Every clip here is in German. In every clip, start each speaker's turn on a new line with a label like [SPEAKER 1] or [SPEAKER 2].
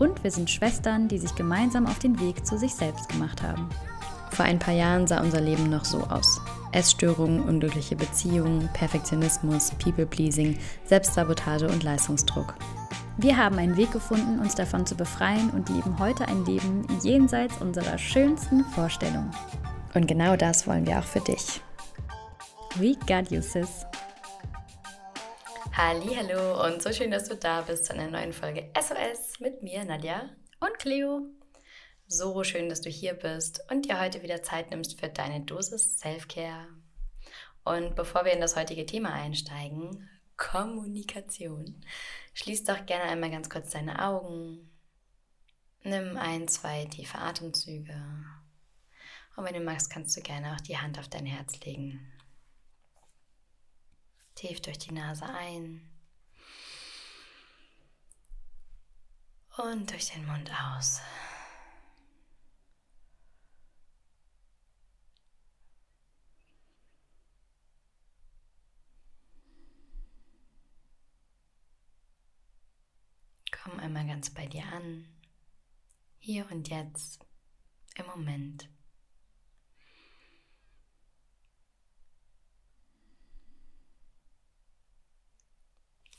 [SPEAKER 1] Und wir sind Schwestern, die sich gemeinsam auf den Weg zu sich selbst gemacht haben.
[SPEAKER 2] Vor ein paar Jahren sah unser Leben noch so aus. Essstörungen, unglückliche Beziehungen, Perfektionismus, People-Pleasing, Selbstsabotage und Leistungsdruck.
[SPEAKER 1] Wir haben einen Weg gefunden, uns davon zu befreien und leben heute ein Leben jenseits unserer schönsten Vorstellungen.
[SPEAKER 2] Und genau das wollen wir auch für dich.
[SPEAKER 1] We got you, sis.
[SPEAKER 2] Hallo und so schön, dass du da bist zu einer neuen Folge SOS mit mir, Nadja
[SPEAKER 1] und Cleo.
[SPEAKER 2] So schön, dass du hier bist und dir heute wieder Zeit nimmst für deine Dosis Self-Care. Und bevor wir in das heutige Thema einsteigen, Kommunikation, schließ doch gerne einmal ganz kurz deine Augen. Nimm ein, zwei tiefe Atemzüge. Und wenn du magst, kannst du gerne auch die Hand auf dein Herz legen. Tief durch die Nase ein. Und durch den Mund aus. Komm einmal ganz bei dir an, hier und jetzt, im Moment.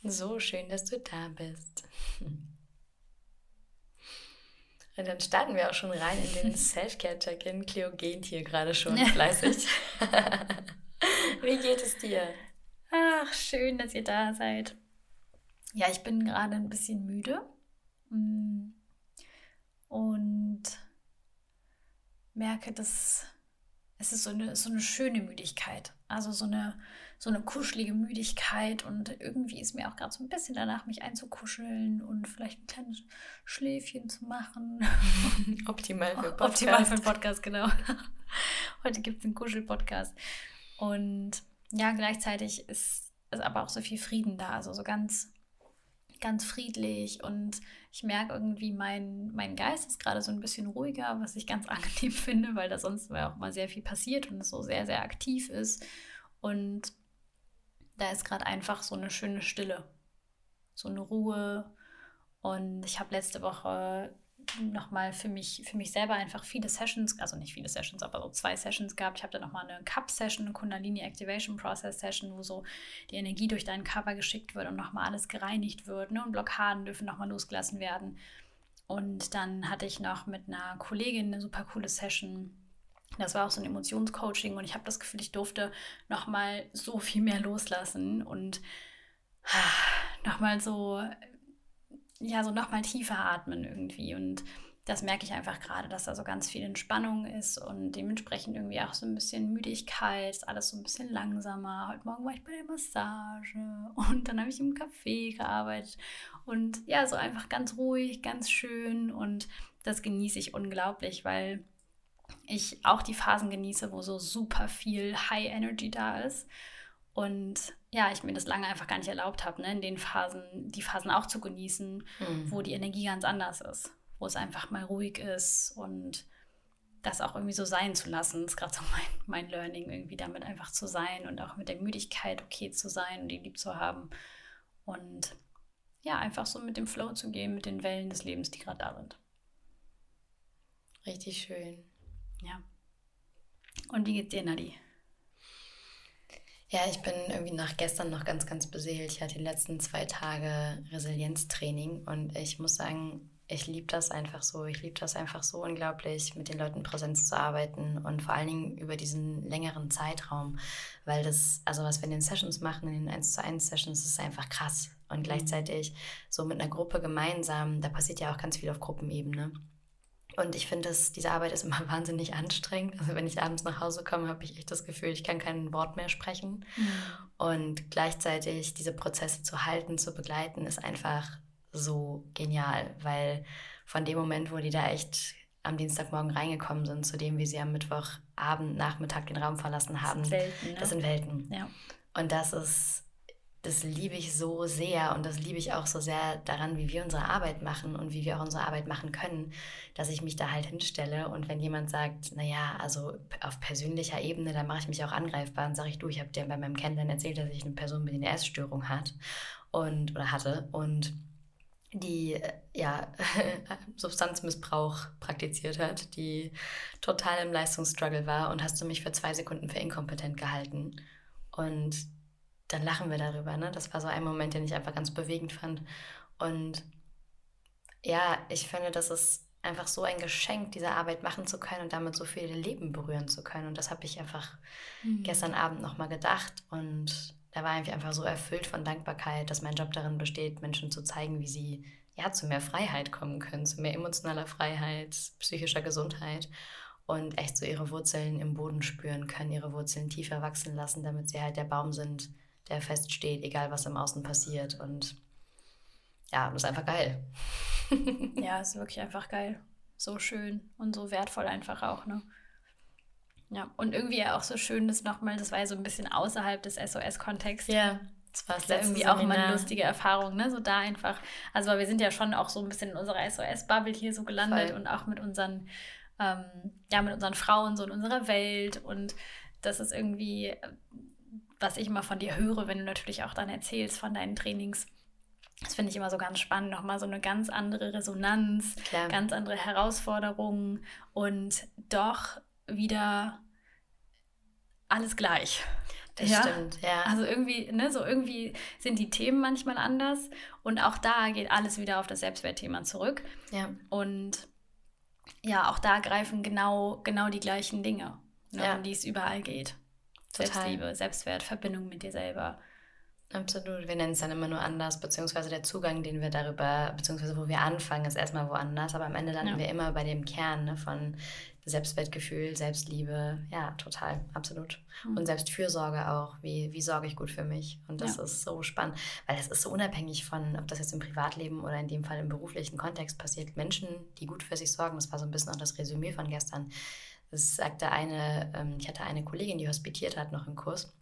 [SPEAKER 2] So schön, dass du da bist. Und dann starten wir auch schon rein in den Self-Care-Check-In. Cleo geht hier gerade schon fleißig. Wie geht es dir?
[SPEAKER 1] Ach, schön, dass ihr da seid. Ja, ich bin gerade ein bisschen müde mm. und merke, dass es ist so eine, so eine schöne Müdigkeit. Also so eine, so eine kuschelige Müdigkeit. Und irgendwie ist mir auch gerade so ein bisschen danach, mich einzukuscheln und vielleicht ein kleines Schläfchen zu machen.
[SPEAKER 2] Optimal für
[SPEAKER 1] Podcast. Optimal für Podcast, genau. Heute gibt es einen Kuschel-Podcast. Und ja, gleichzeitig ist, ist aber auch so viel Frieden da. Also so ganz ganz friedlich und ich merke irgendwie, mein, mein Geist ist gerade so ein bisschen ruhiger, was ich ganz angenehm finde, weil da sonst auch mal sehr viel passiert und es so sehr, sehr aktiv ist. Und da ist gerade einfach so eine schöne Stille, so eine Ruhe. Und ich habe letzte Woche nochmal für mich, für mich selber einfach viele Sessions, also nicht viele Sessions, aber so zwei Sessions gehabt. Ich habe dann nochmal eine Cup-Session, eine Kundalini Activation Process Session, wo so die Energie durch deinen Körper geschickt wird und nochmal alles gereinigt wird. Ne? Und Blockaden dürfen nochmal losgelassen werden. Und dann hatte ich noch mit einer Kollegin eine super coole Session. Das war auch so ein Emotionscoaching und ich habe das Gefühl, ich durfte nochmal so viel mehr loslassen und nochmal so ja, so nochmal tiefer atmen irgendwie. Und das merke ich einfach gerade, dass da so ganz viel Entspannung ist und dementsprechend irgendwie auch so ein bisschen Müdigkeit, ist alles so ein bisschen langsamer. Heute Morgen war ich bei der Massage und dann habe ich im Café gearbeitet und ja, so einfach ganz ruhig, ganz schön und das genieße ich unglaublich, weil ich auch die Phasen genieße, wo so super viel High Energy da ist und ja, ich mir das lange einfach gar nicht erlaubt habe, ne, in den Phasen, die Phasen auch zu genießen, mhm. wo die Energie ganz anders ist, wo es einfach mal ruhig ist und das auch irgendwie so sein zu lassen. Das ist gerade so mein, mein Learning, irgendwie damit einfach zu sein und auch mit der Müdigkeit okay zu sein und die lieb zu haben. Und ja, einfach so mit dem Flow zu gehen, mit den Wellen des Lebens, die gerade da sind.
[SPEAKER 2] Richtig schön.
[SPEAKER 1] Ja. Und wie geht's dir, Nadi?
[SPEAKER 2] Ja, ich bin irgendwie nach gestern noch ganz, ganz beseelt. Ich hatte die letzten zwei Tage Resilienztraining und ich muss sagen, ich liebe das einfach so. Ich liebe das einfach so unglaublich, mit den Leuten Präsenz zu arbeiten und vor allen Dingen über diesen längeren Zeitraum, weil das, also was wir in den Sessions machen, in den 1 zu 1 Sessions, ist einfach krass. Und mhm. gleichzeitig so mit einer Gruppe gemeinsam, da passiert ja auch ganz viel auf Gruppenebene. Und ich finde, diese Arbeit ist immer wahnsinnig anstrengend. Also wenn ich abends nach Hause komme, habe ich echt das Gefühl, ich kann kein Wort mehr sprechen. Mhm. Und gleichzeitig diese Prozesse zu halten, zu begleiten, ist einfach so genial, weil von dem Moment, wo die da echt am Dienstagmorgen reingekommen sind, zu dem, wie sie am Mittwochabend, Nachmittag den Raum verlassen haben. Das sind Welten. Ne? Das sind Welten. Ja. Und das ist, das liebe ich so sehr und das liebe ich auch so sehr daran, wie wir unsere Arbeit machen und wie wir auch unsere Arbeit machen können, dass ich mich da halt hinstelle und wenn jemand sagt, naja, also auf persönlicher Ebene, dann mache ich mich auch angreifbar und sage ich, du, ich habe dir bei meinem Kennenlernen erzählt, dass ich eine Person mit einer Essstörung hat und oder hatte und die äh, ja Substanzmissbrauch praktiziert hat, die total im Leistungsstruggle war und hast du mich für zwei Sekunden für inkompetent gehalten. Und dann lachen wir darüber. Ne? Das war so ein Moment, den ich einfach ganz bewegend fand. Und ja, ich finde, das ist einfach so ein Geschenk, diese Arbeit machen zu können und damit so viele Leben berühren zu können. Und das habe ich einfach mhm. gestern Abend nochmal gedacht. Und da war ich einfach so erfüllt von Dankbarkeit, dass mein Job darin besteht, Menschen zu zeigen, wie sie ja zu mehr Freiheit kommen können, zu mehr emotionaler Freiheit, psychischer Gesundheit und echt so ihre Wurzeln im Boden spüren können, ihre Wurzeln tiefer wachsen lassen, damit sie halt der Baum sind, der feststeht, egal was im Außen passiert. Und ja, das ist einfach geil.
[SPEAKER 1] ja, ist wirklich einfach geil. So schön und so wertvoll einfach auch, ne? Ja, und irgendwie auch so schön, das nochmal, das war ja so ein bisschen außerhalb des SOS-Kontexts. Ja, das war das ja irgendwie Seminar. auch mal eine lustige Erfahrung, ne? So da einfach, also wir sind ja schon auch so ein bisschen in unserer SOS-Bubble hier so gelandet Voll. und auch mit unseren, ähm, ja, mit unseren Frauen so in unserer Welt und das ist irgendwie, was ich immer von dir höre, wenn du natürlich auch dann erzählst von deinen Trainings. Das finde ich immer so ganz spannend, nochmal so eine ganz andere Resonanz, Klar. ganz andere Herausforderungen und doch wieder alles gleich. Das ja? stimmt, ja. Also irgendwie, ne, so irgendwie sind die Themen manchmal anders und auch da geht alles wieder auf das Selbstwertthema zurück. Ja. Und ja, auch da greifen genau, genau die gleichen Dinge, ne, ja. um die es überall geht. Total. Selbstliebe, Selbstwert, Verbindung mit dir selber.
[SPEAKER 2] Absolut. Wir nennen es dann immer nur anders, beziehungsweise der Zugang, den wir darüber, beziehungsweise wo wir anfangen, ist erstmal woanders, aber am Ende landen ja. wir immer bei dem Kern ne, von Selbstwertgefühl, Selbstliebe, ja, total, absolut. Mhm. Und Selbstfürsorge auch, wie, wie sorge ich gut für mich? Und das ja. ist so spannend, weil das ist so unabhängig von, ob das jetzt im Privatleben oder in dem Fall im beruflichen Kontext passiert. Menschen, die gut für sich sorgen, das war so ein bisschen auch das Resümee von gestern. Das sagte eine, ähm, ich hatte eine Kollegin, die hospitiert hat noch im Kurs.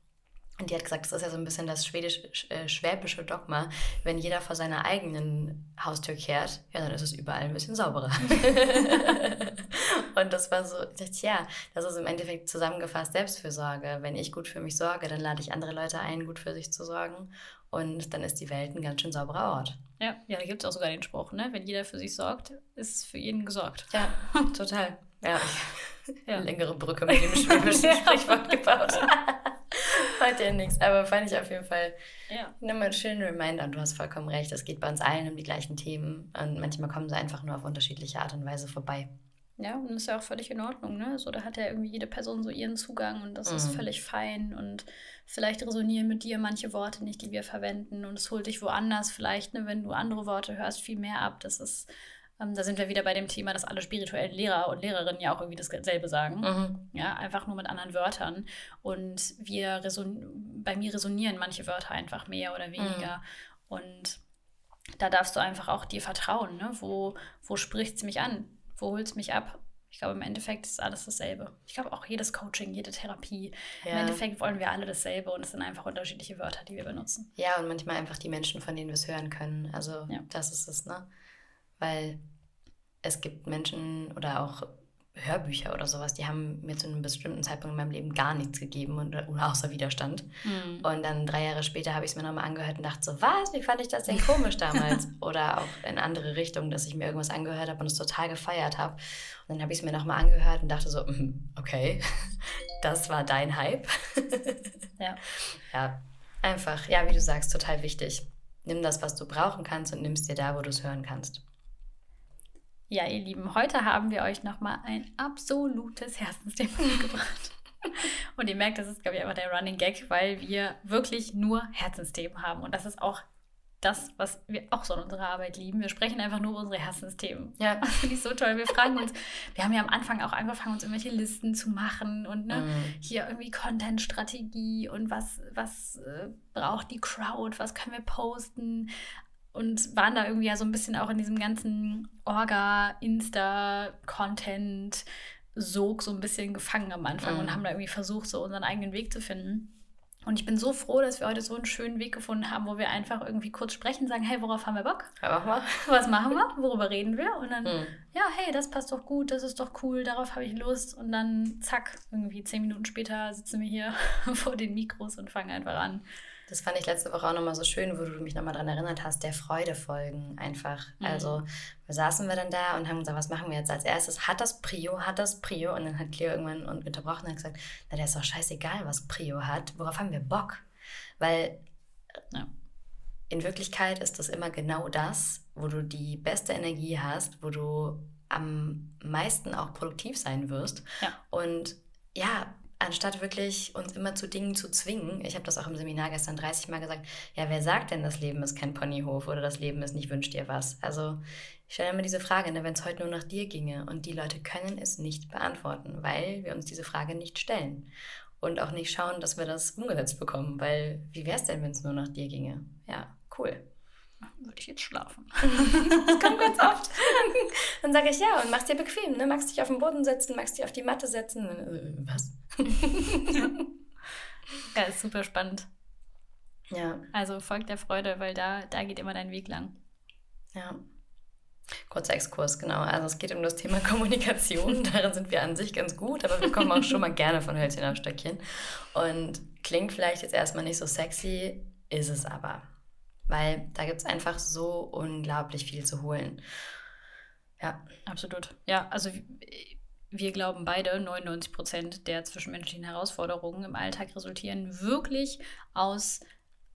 [SPEAKER 2] Und die hat gesagt, das ist ja so ein bisschen das schwäbisch-schwäbische äh, Dogma. Wenn jeder vor seiner eigenen Haustür kehrt, ja, dann ist es überall ein bisschen sauberer. und das war so, ich dachte, ja, das ist im Endeffekt zusammengefasst Selbstfürsorge. Wenn ich gut für mich sorge, dann lade ich andere Leute ein, gut für sich zu sorgen. Und dann ist die Welt ein ganz schön sauberer Ort.
[SPEAKER 1] Ja, ja da gibt es auch sogar den Spruch, ne? Wenn jeder für sich sorgt, ist für jeden gesorgt.
[SPEAKER 2] Ja, total. Ja, ja. längere Brücke mit dem schwäbischen Sprichwort gebaut. Heute ja nichts, aber fand ich auf jeden Fall ja. nochmal einen schönen Reminder. Und du hast vollkommen recht, es geht bei uns allen um die gleichen Themen. Und manchmal kommen sie einfach nur auf unterschiedliche Art und Weise vorbei.
[SPEAKER 1] Ja, und das ist ja auch völlig in Ordnung, ne? So, da hat ja irgendwie jede Person so ihren Zugang und das mhm. ist völlig fein. Und vielleicht resonieren mit dir manche Worte nicht, die wir verwenden. Und es holt dich woanders vielleicht, ne, wenn du andere Worte hörst, viel mehr ab. Das ist ähm, da sind wir wieder bei dem Thema, dass alle spirituellen Lehrer und Lehrerinnen ja auch irgendwie dasselbe sagen. Mhm. Ja, einfach nur mit anderen Wörtern. Und wir bei mir resonieren manche Wörter einfach mehr oder weniger. Mhm. Und da darfst du einfach auch dir vertrauen. Ne? Wo, wo spricht es mich an? Wo holt es mich ab? Ich glaube, im Endeffekt ist alles dasselbe. Ich glaube auch jedes Coaching, jede Therapie. Ja. Im Endeffekt wollen wir alle dasselbe und es sind einfach unterschiedliche Wörter, die wir benutzen.
[SPEAKER 2] Ja, und manchmal einfach die Menschen, von denen wir es hören können. Also ja. das ist es, ne? Weil es gibt Menschen oder auch Hörbücher oder sowas, die haben mir zu einem bestimmten Zeitpunkt in meinem Leben gar nichts gegeben und, außer Widerstand. Mhm. Und dann drei Jahre später habe ich es mir nochmal angehört und dachte so, was, wie fand ich das denn komisch damals? oder auch in andere Richtungen, dass ich mir irgendwas angehört habe und es total gefeiert habe. Und dann habe ich es mir nochmal angehört und dachte so, mm, okay, das war dein Hype. ja. Ja, einfach, ja, wie du sagst, total wichtig. Nimm das, was du brauchen kannst und nimmst dir da, wo du es hören kannst.
[SPEAKER 1] Ja, ihr Lieben, heute haben wir euch nochmal ein absolutes Herzensthema mitgebracht. Und ihr merkt, das ist, glaube ich, einfach der Running Gag, weil wir wirklich nur Herzensthemen haben. Und das ist auch das, was wir auch so in unserer Arbeit lieben. Wir sprechen einfach nur über unsere Herzensthemen. Ja. Das finde ich so toll. Wir fragen uns, wir haben ja am Anfang auch angefangen, uns irgendwelche Listen zu machen und ne, mm. hier irgendwie Content-Strategie und was, was äh, braucht die Crowd, was können wir posten und waren da irgendwie ja so ein bisschen auch in diesem ganzen Orga, Insta, Content, Sog so ein bisschen gefangen am Anfang mhm. und haben da irgendwie versucht, so unseren eigenen Weg zu finden. Und ich bin so froh, dass wir heute so einen schönen Weg gefunden haben, wo wir einfach irgendwie kurz sprechen, sagen, hey, worauf haben wir Bock?
[SPEAKER 2] Ja, mach.
[SPEAKER 1] Was machen wir? Worüber reden wir? Und dann, mhm. ja, hey, das passt doch gut, das ist doch cool, darauf habe ich Lust. Und dann, zack, irgendwie zehn Minuten später sitzen wir hier vor den Mikros und fangen einfach an.
[SPEAKER 2] Das fand ich letzte Woche auch nochmal so schön, wo du mich nochmal daran erinnert hast, der Freude folgen einfach. Mhm. Also saßen wir dann da und haben gesagt, was machen wir jetzt als erstes? Hat das Prio, hat das Prio? Und dann hat Cleo irgendwann unterbrochen und gesagt, na, der ist doch scheißegal, was Prio hat. Worauf haben wir Bock? Weil ja. in Wirklichkeit ist das immer genau das, wo du die beste Energie hast, wo du am meisten auch produktiv sein wirst. Ja. Und ja, anstatt wirklich uns immer zu Dingen zu zwingen, ich habe das auch im Seminar gestern 30 Mal gesagt, ja, wer sagt denn, das Leben ist kein Ponyhof oder das Leben ist nicht wünscht dir was? Also ich stelle immer diese Frage, ne, wenn es heute nur nach dir ginge und die Leute können es nicht beantworten, weil wir uns diese Frage nicht stellen und auch nicht schauen, dass wir das umgesetzt bekommen, weil wie wäre es denn, wenn es nur nach dir ginge? Ja, cool
[SPEAKER 1] würde ich jetzt schlafen.
[SPEAKER 2] das kommt ganz oft. Dann sage ich ja und mach's dir bequem, ne? Magst dich auf den Boden setzen, magst dich auf die Matte setzen. Äh, was?
[SPEAKER 1] ja, ist super spannend. Ja. Also folgt der Freude, weil da, da geht immer dein Weg lang.
[SPEAKER 2] Ja. Kurzer Exkurs, genau. Also es geht um das Thema Kommunikation. Darin sind wir an sich ganz gut, aber wir kommen auch schon mal gerne von Hölzchen auf Stöckchen. Und klingt vielleicht jetzt erstmal nicht so sexy, ist es aber weil da gibt es einfach so unglaublich viel zu holen.
[SPEAKER 1] Ja. Absolut. Ja, also wir glauben beide, 99 Prozent der zwischenmenschlichen Herausforderungen im Alltag resultieren wirklich aus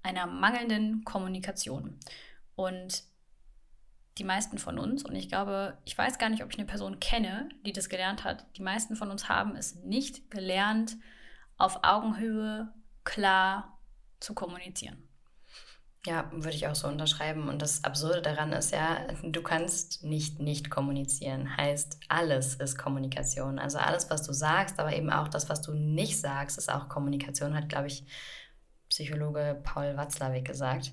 [SPEAKER 1] einer mangelnden Kommunikation. Und die meisten von uns, und ich glaube, ich weiß gar nicht, ob ich eine Person kenne, die das gelernt hat, die meisten von uns haben es nicht gelernt, auf Augenhöhe klar zu kommunizieren.
[SPEAKER 2] Ja, würde ich auch so unterschreiben. Und das Absurde daran ist ja, du kannst nicht nicht kommunizieren. Heißt, alles ist Kommunikation. Also alles, was du sagst, aber eben auch das, was du nicht sagst, ist auch Kommunikation, hat, glaube ich, Psychologe Paul Watzlawick gesagt.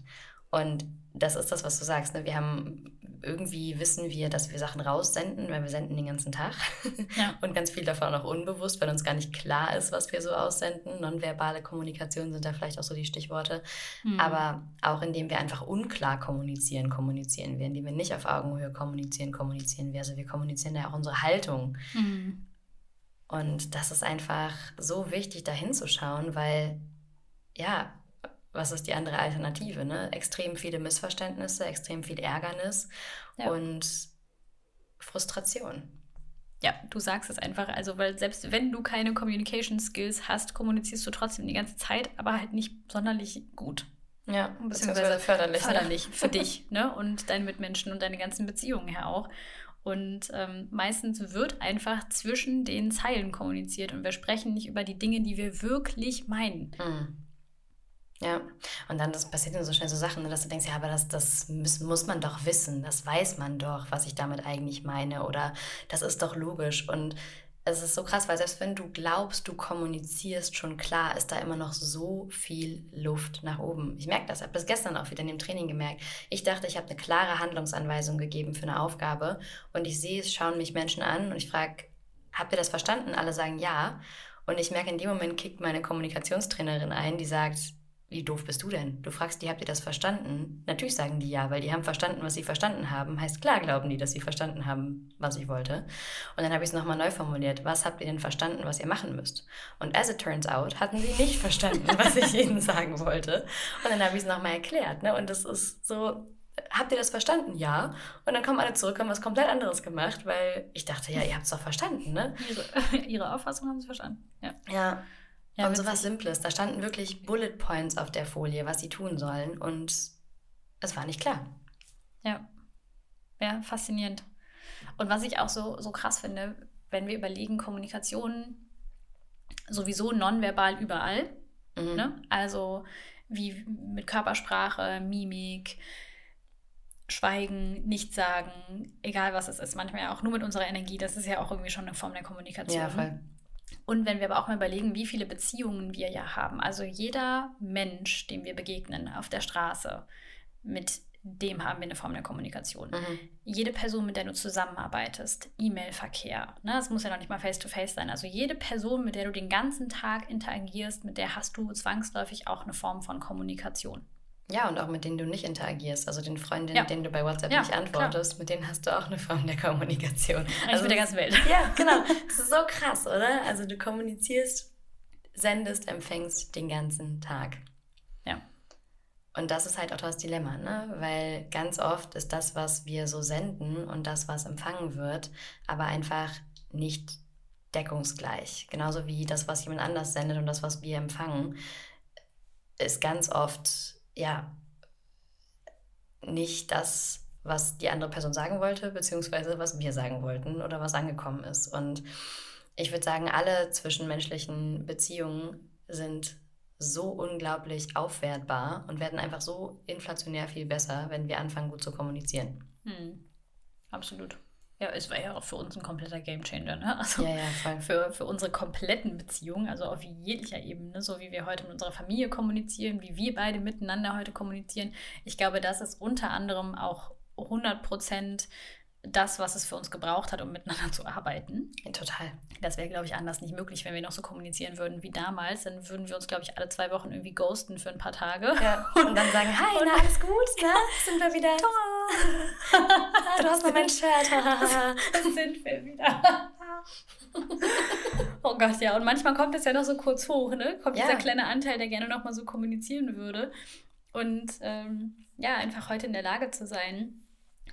[SPEAKER 2] Und das ist das, was du sagst. Ne? Wir haben irgendwie wissen wir, dass wir Sachen raussenden, weil wir senden den ganzen Tag. Ja. Und ganz viel davon auch unbewusst, weil uns gar nicht klar ist, was wir so aussenden. Nonverbale Kommunikation sind da vielleicht auch so die Stichworte. Mhm. Aber auch indem wir einfach unklar kommunizieren, kommunizieren wir. Indem wir nicht auf Augenhöhe kommunizieren, kommunizieren wir. Also wir kommunizieren ja auch unsere Haltung. Mhm. Und das ist einfach so wichtig, da hinzuschauen, weil ja, was ist die andere Alternative? Ne? Extrem viele Missverständnisse, extrem viel Ärgernis ja. und Frustration.
[SPEAKER 1] Ja, du sagst es einfach. Also, weil selbst wenn du keine Communication Skills hast, kommunizierst du trotzdem die ganze Zeit, aber halt nicht sonderlich gut. Ja, beziehungsweise förderlich. Förderlich ne? für dich ne? und deine Mitmenschen und deine ganzen Beziehungen her auch. Und ähm, meistens wird einfach zwischen den Zeilen kommuniziert und wir sprechen nicht über die Dinge, die wir wirklich meinen. Mhm.
[SPEAKER 2] Ja, und dann das passiert dann so schnell so Sachen, ne, dass du denkst, ja, aber das, das muss, muss man doch wissen, das weiß man doch, was ich damit eigentlich meine oder das ist doch logisch und es ist so krass, weil selbst wenn du glaubst, du kommunizierst schon klar, ist da immer noch so viel Luft nach oben. Ich merke das, habe das gestern auch wieder in dem Training gemerkt. Ich dachte, ich habe eine klare Handlungsanweisung gegeben für eine Aufgabe und ich sehe es, schauen mich Menschen an und ich frage, habt ihr das verstanden? Alle sagen ja. Und ich merke, in dem Moment kickt meine Kommunikationstrainerin ein, die sagt, wie doof bist du denn? Du fragst die, habt ihr das verstanden? Natürlich sagen die ja, weil die haben verstanden, was sie verstanden haben. Heißt, klar glauben die, dass sie verstanden haben, was ich wollte. Und dann habe ich es nochmal neu formuliert. Was habt ihr denn verstanden, was ihr machen müsst? Und as it turns out, hatten sie nicht verstanden, was ich ihnen sagen wollte. Und dann habe ich es nochmal erklärt. Ne? Und das ist so, habt ihr das verstanden? Ja. Und dann kommen alle zurück, haben was komplett anderes gemacht, weil ich dachte, ja, ihr habt es doch verstanden, ne?
[SPEAKER 1] Ihre, ihre Auffassung haben sie verstanden. Ja.
[SPEAKER 2] Ja. Ja, und so was Simples. Da standen wirklich Bullet Points auf der Folie, was sie tun sollen. Und es war nicht klar.
[SPEAKER 1] Ja. Ja, faszinierend. Und was ich auch so, so krass finde, wenn wir überlegen, Kommunikation sowieso nonverbal überall. Mhm. Ne? Also wie mit Körpersprache, Mimik, Schweigen, Nichtsagen, egal was es ist, manchmal auch nur mit unserer Energie, das ist ja auch irgendwie schon eine Form der Kommunikation. Ja, voll. Und wenn wir aber auch mal überlegen, wie viele Beziehungen wir ja haben, also jeder Mensch, dem wir begegnen auf der Straße, mit dem haben wir eine Form der Kommunikation.
[SPEAKER 2] Mhm.
[SPEAKER 1] Jede Person, mit der du zusammenarbeitest, E-Mail-Verkehr, ne, das muss ja noch nicht mal face-to-face sein, also jede Person, mit der du den ganzen Tag interagierst, mit der hast du zwangsläufig auch eine Form von Kommunikation.
[SPEAKER 2] Ja, und auch mit denen du nicht interagierst. Also den Freundinnen,
[SPEAKER 1] Ja.
[SPEAKER 2] denen du bei WhatsApp
[SPEAKER 1] Ja,
[SPEAKER 2] nicht antwortest, mit denen hast du auch eine Form der Kommunikation.
[SPEAKER 1] Eigentlich mit der ganzen Welt.
[SPEAKER 2] Ja, genau. Das ist so krass, oder? Also du kommunizierst, sendest, empfängst den ganzen Tag.
[SPEAKER 1] Ja.
[SPEAKER 2] Und das ist halt auch das Dilemma, ne? Weil ganz oft ist das, was wir so senden und das, was empfangen wird, aber einfach nicht deckungsgleich. Genauso wie das, was jemand anders sendet und das, was wir empfangen, ist ganz oft, ja, nicht das, was die andere Person sagen wollte, beziehungsweise was wir sagen wollten oder was angekommen ist. Und ich würde sagen, alle zwischenmenschlichen Beziehungen sind so unglaublich aufwertbar und werden einfach so inflationär viel besser, wenn wir anfangen, gut zu kommunizieren.
[SPEAKER 1] Hm. Absolut. Ja, es war ja auch für uns ein kompletter Gamechanger, ne? Also
[SPEAKER 2] Ja, ja, voll.
[SPEAKER 1] für, für unsere kompletten Beziehungen, also auf jeglicher Ebene, so wie wir heute mit unserer Familie kommunizieren, wie wir beide miteinander heute kommunizieren. Ich glaube, das ist unter anderem auch 100 Prozent das, was es für uns gebraucht hat, um miteinander zu arbeiten.
[SPEAKER 2] Total.
[SPEAKER 1] Das wäre, glaube ich, anders nicht möglich, wenn wir noch so kommunizieren würden wie damals. Dann würden wir uns, glaube ich, alle zwei Wochen irgendwie ghosten für ein paar Tage.
[SPEAKER 2] Ja. Und dann sagen, hi, na, alles gut? Na, sind wir wieder? Ah, du hast noch mein Shirt.
[SPEAKER 1] Da sind wir wieder. oh Gott, ja. Und manchmal kommt es ja noch so kurz hoch, ne? Kommt
[SPEAKER 2] Ja.
[SPEAKER 1] dieser kleine Anteil, der gerne noch mal so kommunizieren würde. Und ähm, ja, einfach heute in der Lage zu sein,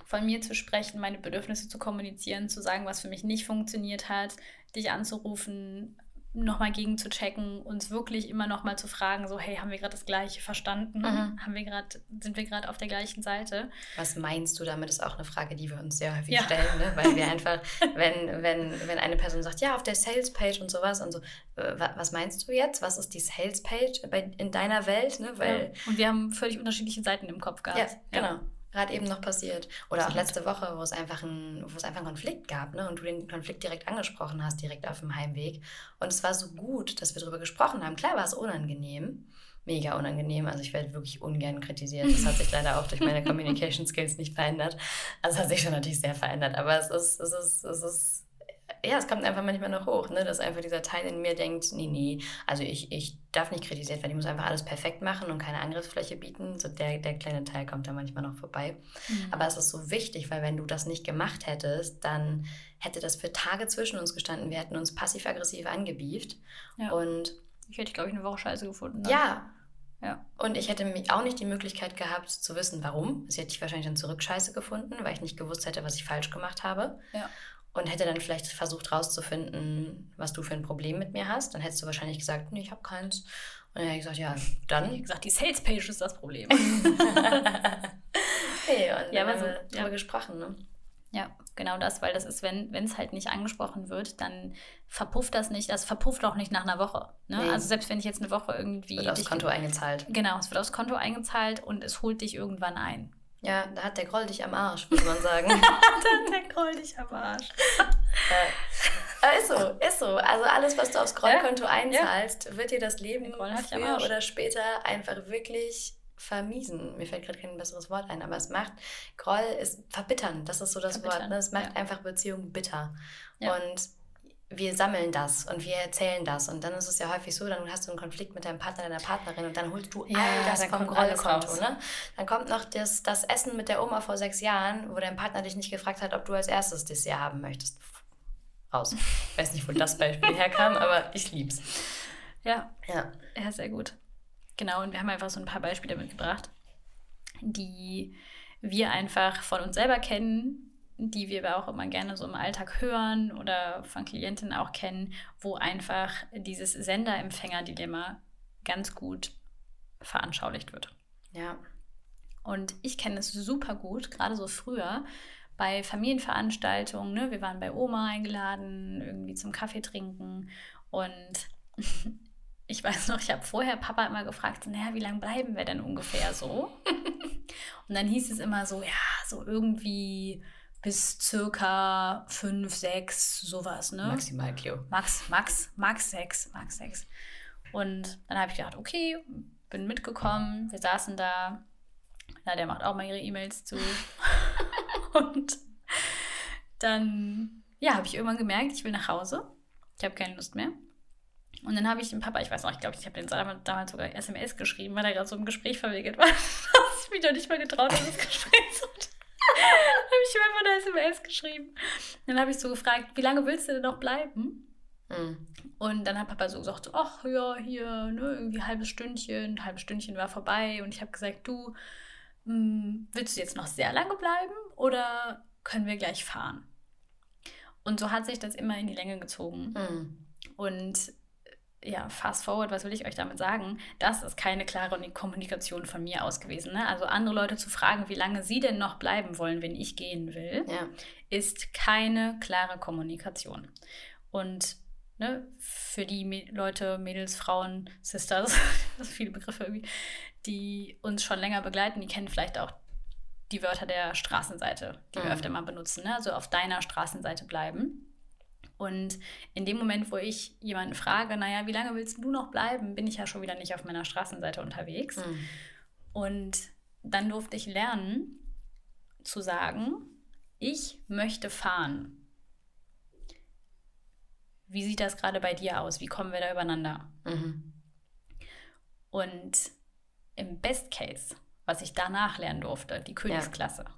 [SPEAKER 1] von mir zu sprechen, meine Bedürfnisse zu kommunizieren, zu sagen, was für mich nicht funktioniert hat, dich anzurufen, nochmal gegen zu checken, uns wirklich immer nochmal zu fragen, so, hey, haben wir gerade das Gleiche verstanden?
[SPEAKER 2] Mhm.
[SPEAKER 1] Haben wir gerade, sind wir gerade auf der gleichen Seite?
[SPEAKER 2] Was meinst du damit, ist auch eine Frage, die wir uns sehr häufig
[SPEAKER 1] Ja.
[SPEAKER 2] stellen, ne? weil wir einfach, wenn, wenn, wenn eine Person sagt, ja, auf der Sales-Page und sowas und so, äh, wa- was meinst du jetzt? Was ist die Sales-Page bei- in deiner Welt? Ne? Weil,
[SPEAKER 1] ja. Und wir haben völlig unterschiedliche Seiten im Kopf gehabt.
[SPEAKER 2] ja, genau. Gerade eben noch passiert. Oder auch letzte Woche, wo es einfach ein, wo es einfach einen Konflikt gab, ne? Und du den Konflikt direkt angesprochen hast, direkt auf dem Heimweg. Und es war so gut, dass wir darüber gesprochen haben. Klar war es unangenehm. Mega unangenehm. Also ich werde wirklich ungern kritisiert. Das hat sich leider auch durch meine Communication Skills nicht verändert. Also es hat sich schon natürlich sehr verändert. Aber es ist, es ist, es ist, ja, es kommt einfach manchmal noch hoch, ne? dass einfach dieser Teil in mir denkt, nee, nee, also ich, ich darf nicht kritisiert werden, ich muss einfach alles perfekt machen und keine Angriffsfläche bieten. So der, der kleine Teil kommt da manchmal noch vorbei.
[SPEAKER 1] Mhm.
[SPEAKER 2] Aber es ist so wichtig, weil wenn du das nicht gemacht hättest, dann hätte das für Tage zwischen uns gestanden. Wir hätten uns passiv-aggressiv angebieft.
[SPEAKER 1] Ja.
[SPEAKER 2] Und
[SPEAKER 1] ich hätte, glaube ich, eine Woche scheiße gefunden. ne?
[SPEAKER 2] ja,
[SPEAKER 1] Ja.
[SPEAKER 2] und ich hätte mich auch nicht die Möglichkeit gehabt zu wissen, warum. Sie hätte ich wahrscheinlich dann zurück scheiße gefunden, weil ich nicht gewusst hätte, was ich falsch gemacht habe.
[SPEAKER 1] Ja.
[SPEAKER 2] Und hätte dann vielleicht versucht rauszufinden, was du für ein Problem mit mir hast. Dann hättest du wahrscheinlich gesagt, nee, ich habe keins. Und dann hätte ich gesagt, ja, dann.
[SPEAKER 1] gesagt, die Sales-Page ist das Problem.
[SPEAKER 2] hey, und
[SPEAKER 1] Ja, aber
[SPEAKER 2] haben
[SPEAKER 1] so,
[SPEAKER 2] wir
[SPEAKER 1] ja.
[SPEAKER 2] gesprochen, ne?
[SPEAKER 1] ja, genau das, weil das ist, wenn es halt nicht angesprochen wird, dann verpufft das nicht, das verpufft auch nicht nach einer Woche. Ne?
[SPEAKER 2] Nee.
[SPEAKER 1] Also selbst wenn ich jetzt eine Woche irgendwie.
[SPEAKER 2] Wird aufs Konto eingezahlt.
[SPEAKER 1] Genau, es wird aufs Konto eingezahlt und es holt dich irgendwann ein.
[SPEAKER 2] Ja, da hat der Groll dich am Arsch, muss man sagen.
[SPEAKER 1] dann der Groll dich am Arsch.
[SPEAKER 2] Aber ist so, ist so. Also alles, was du aufs Grollkonto einzahlst, wird dir das Leben
[SPEAKER 1] hat
[SPEAKER 2] früher oder später einfach wirklich vermiesen. Mir fällt gerade kein besseres Wort ein, aber es macht, Groll ist verbittern, das ist so das Wort.
[SPEAKER 1] Verbittern,
[SPEAKER 2] Ne? Es macht
[SPEAKER 1] ja.
[SPEAKER 2] einfach Beziehungen bitter.
[SPEAKER 1] Ja.
[SPEAKER 2] Und wir sammeln das und wir erzählen das. Und dann ist es ja häufig so, dann hast du einen Konflikt mit deinem Partner, deiner Partnerin und dann holst du
[SPEAKER 1] Ja,
[SPEAKER 2] all das vom Grollkonto. Ne? Dann kommt noch das, das Essen mit der Oma vor sechs Jahren, wo dein Partner dich nicht gefragt hat, ob du als erstes Dessert haben möchtest. Raus. Ich weiß nicht, wo das Beispiel herkam, aber ich lieb's.
[SPEAKER 1] Ja,
[SPEAKER 2] Ja.
[SPEAKER 1] ja, sehr gut. Genau, und wir haben einfach so ein paar Beispiele mitgebracht, die wir einfach von uns selber kennen, die wir aber auch immer gerne so im Alltag hören oder von Klientinnen auch kennen, wo einfach dieses Sender-Empfänger-Dilemma ganz gut veranschaulicht wird.
[SPEAKER 2] Ja.
[SPEAKER 1] Und ich kenne es super gut, gerade so früher bei Familienveranstaltungen. Ne? Wir waren bei Oma eingeladen, irgendwie zum Kaffee trinken. Und ich weiß noch, ich habe vorher Papa immer gefragt, naja, wie lange bleiben wir denn ungefähr so? Und dann hieß es immer so, ja, so irgendwie bis circa fünf, sechs, sowas, ne?
[SPEAKER 2] Maximal Cleo.
[SPEAKER 1] Max, Max, Max 6, Max 6. Und dann habe ich gedacht, okay, bin mitgekommen, wir saßen da, Ja, der macht auch mal ihre E-Mails zu. und dann, ja, habe ich irgendwann gemerkt, ich will nach Hause. Ich habe keine Lust mehr. Und dann habe ich dem Papa, ich weiß noch, ich glaube, ich habe den damals sogar SMS geschrieben, weil er gerade so im Gespräch verwickelt war. ich mich doch nicht mal getraut, dieses Gespräch zu habe ich ihm einfach eine SMS geschrieben. Dann habe ich so gefragt, wie lange willst du denn noch bleiben? Mhm. Und dann hat Papa so gesagt, ach ja, hier, ne, irgendwie ein halbes Stündchen, ein halbes Stündchen war vorbei. Und ich habe gesagt, du, mh, hm, willst du jetzt noch sehr lange bleiben oder können wir gleich fahren? Und so hat sich das immer in die Länge gezogen. Mhm. Und ja, fast forward, was will ich euch damit sagen? Das ist keine klare Kommunikation von mir aus gewesen. Ne? Also andere Leute zu fragen, wie lange sie denn noch bleiben wollen, wenn ich gehen will, ja. ist keine klare Kommunikation. Und ne, für die Leute, Mädels, Frauen, Sisters, das sind viele Begriffe irgendwie, die uns schon länger begleiten, die kennen vielleicht auch die Wörter der Straßenseite, die mhm. wir öfter mal benutzen. Ne? Also auf deiner Straßenseite bleiben. Und in dem Moment, wo ich jemanden frage, naja, wie lange willst du noch bleiben, bin ich ja schon wieder nicht auf meiner Straßenseite unterwegs. Mhm. Und dann durfte ich lernen zu sagen, ich möchte fahren. Wie sieht das gerade bei dir aus? Wie kommen wir da übereinander? Mhm. Und im Best Case, was ich danach lernen durfte, die Königsklasse, ja.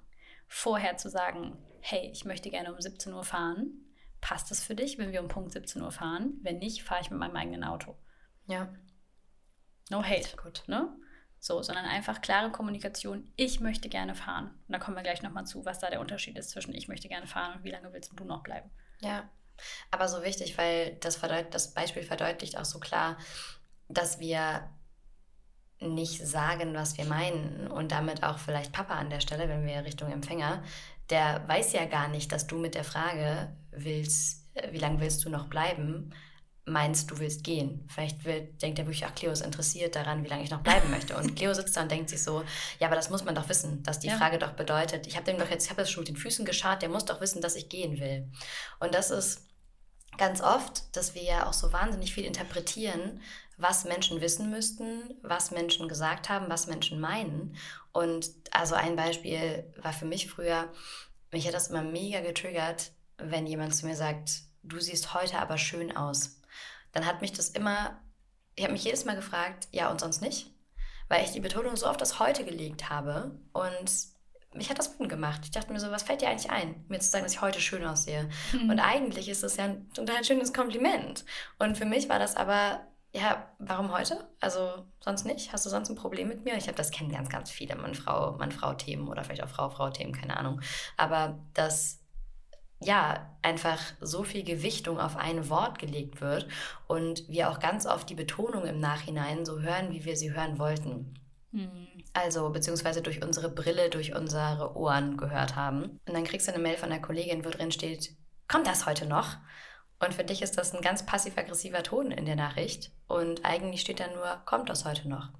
[SPEAKER 1] vorher zu sagen, hey, ich möchte gerne um 17 Uhr fahren, passt es für dich, wenn wir um Punkt 17 Uhr fahren? Wenn nicht, fahre ich mit meinem eigenen Auto. Ja. No hate. Gut. Ne? So, sondern einfach klare Kommunikation. Ich möchte gerne fahren. Und da kommen wir gleich nochmal zu, was da der Unterschied ist zwischen ich möchte gerne fahren und wie lange willst du noch bleiben.
[SPEAKER 2] Ja, aber so wichtig, weil das, das Beispiel verdeutlicht auch so klar, dass wir nicht sagen, was wir meinen und damit auch vielleicht Papa an der Stelle, wenn wir Richtung Empfänger, der weiß ja gar nicht, dass du mit der Frage willst, äh, wie lange willst du noch bleiben, meinst, du willst gehen. Vielleicht will, denkt er wirklich, ach, Cleo ist interessiert daran, wie lange ich noch bleiben möchte. Und Cleo sitzt da und denkt sich so, ja, aber das muss man doch wissen, dass die ja. Frage doch bedeutet, ich habe dem doch jetzt, ich habe das schon mit den Füßen geschart, der muss doch wissen, dass ich gehen will. Und das ist ganz oft, dass wir ja auch so wahnsinnig viel interpretieren, was Menschen wissen müssten, was Menschen gesagt haben, was Menschen meinen. Und also ein Beispiel war für mich früher, mich hat das immer mega getriggert, wenn jemand zu mir sagt, du siehst heute aber schön aus. Dann hat mich das immer, ich habe mich jedes Mal gefragt, ja und sonst nicht, weil ich die Betonung so oft das heute gelegt habe und mich hat das wütend gemacht. Ich dachte mir so, was fällt dir eigentlich ein, mir zu sagen, dass ich heute schön aussehe? Mhm. Und eigentlich ist das ja ein total schönes Kompliment. Und für mich war das aber, ja, warum heute? Also sonst nicht? Hast du sonst ein Problem mit mir? Ich habe das kennen ganz, ganz viele Mann-Frau, Mann-Frau-Themen oder vielleicht auch Frau-Frau-Themen, keine Ahnung. Aber dass ja, einfach so viel Gewichtung auf ein Wort gelegt wird und wir auch ganz oft die Betonung im Nachhinein so hören, wie wir sie hören wollten. Mhm. Also, beziehungsweise durch unsere Brille, durch unsere Ohren gehört haben. Und dann kriegst du eine Mail von der Kollegin, wo drin steht, kommt das heute noch? Und für dich ist das ein ganz passiv-aggressiver Ton in der Nachricht. Und eigentlich steht da nur, kommt das heute noch?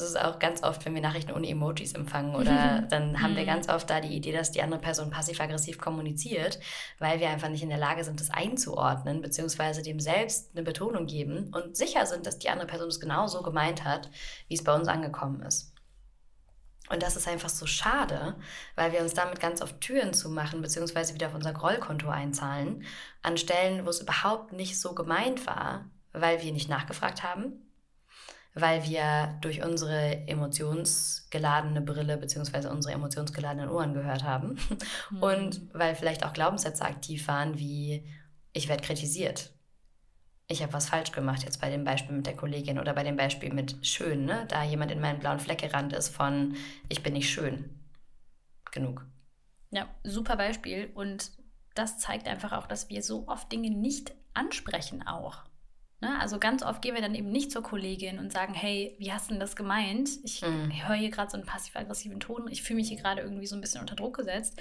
[SPEAKER 2] Das ist auch ganz oft, wenn wir Nachrichten ohne Emojis empfangen oder dann haben wir mhm. ganz oft da die Idee, dass die andere Person passiv-aggressiv kommuniziert, weil wir einfach nicht in der Lage sind, das einzuordnen, beziehungsweise dem selbst eine Betonung geben und sicher sind, dass die andere Person es genau so gemeint hat, wie es bei uns angekommen ist. Und das ist einfach so schade, weil wir uns damit ganz oft Türen zumachen, beziehungsweise wieder auf unser Grollkonto einzahlen, an Stellen, wo es überhaupt nicht so gemeint war, weil wir nicht nachgefragt haben, weil wir durch unsere emotionsgeladene Brille beziehungsweise unsere emotionsgeladenen Ohren gehört haben mhm. und weil vielleicht auch Glaubenssätze aktiv waren wie ich werde kritisiert. Ich habe was falsch gemacht, jetzt bei dem Beispiel mit der Kollegin oder bei dem Beispiel mit schön, ne? da jemand in meinen blauen Fleck gerannt ist von ich bin nicht schön. Genug.
[SPEAKER 1] Ja, super Beispiel und das zeigt einfach auch, dass wir so oft Dinge nicht ansprechen auch. Ne? Also ganz oft gehen wir dann eben nicht zur Kollegin und sagen, hey, wie hast du denn das gemeint? Ich mm. höre hier gerade so einen passiv-aggressiven Ton, ich fühle mich hier gerade irgendwie so ein bisschen unter Druck gesetzt.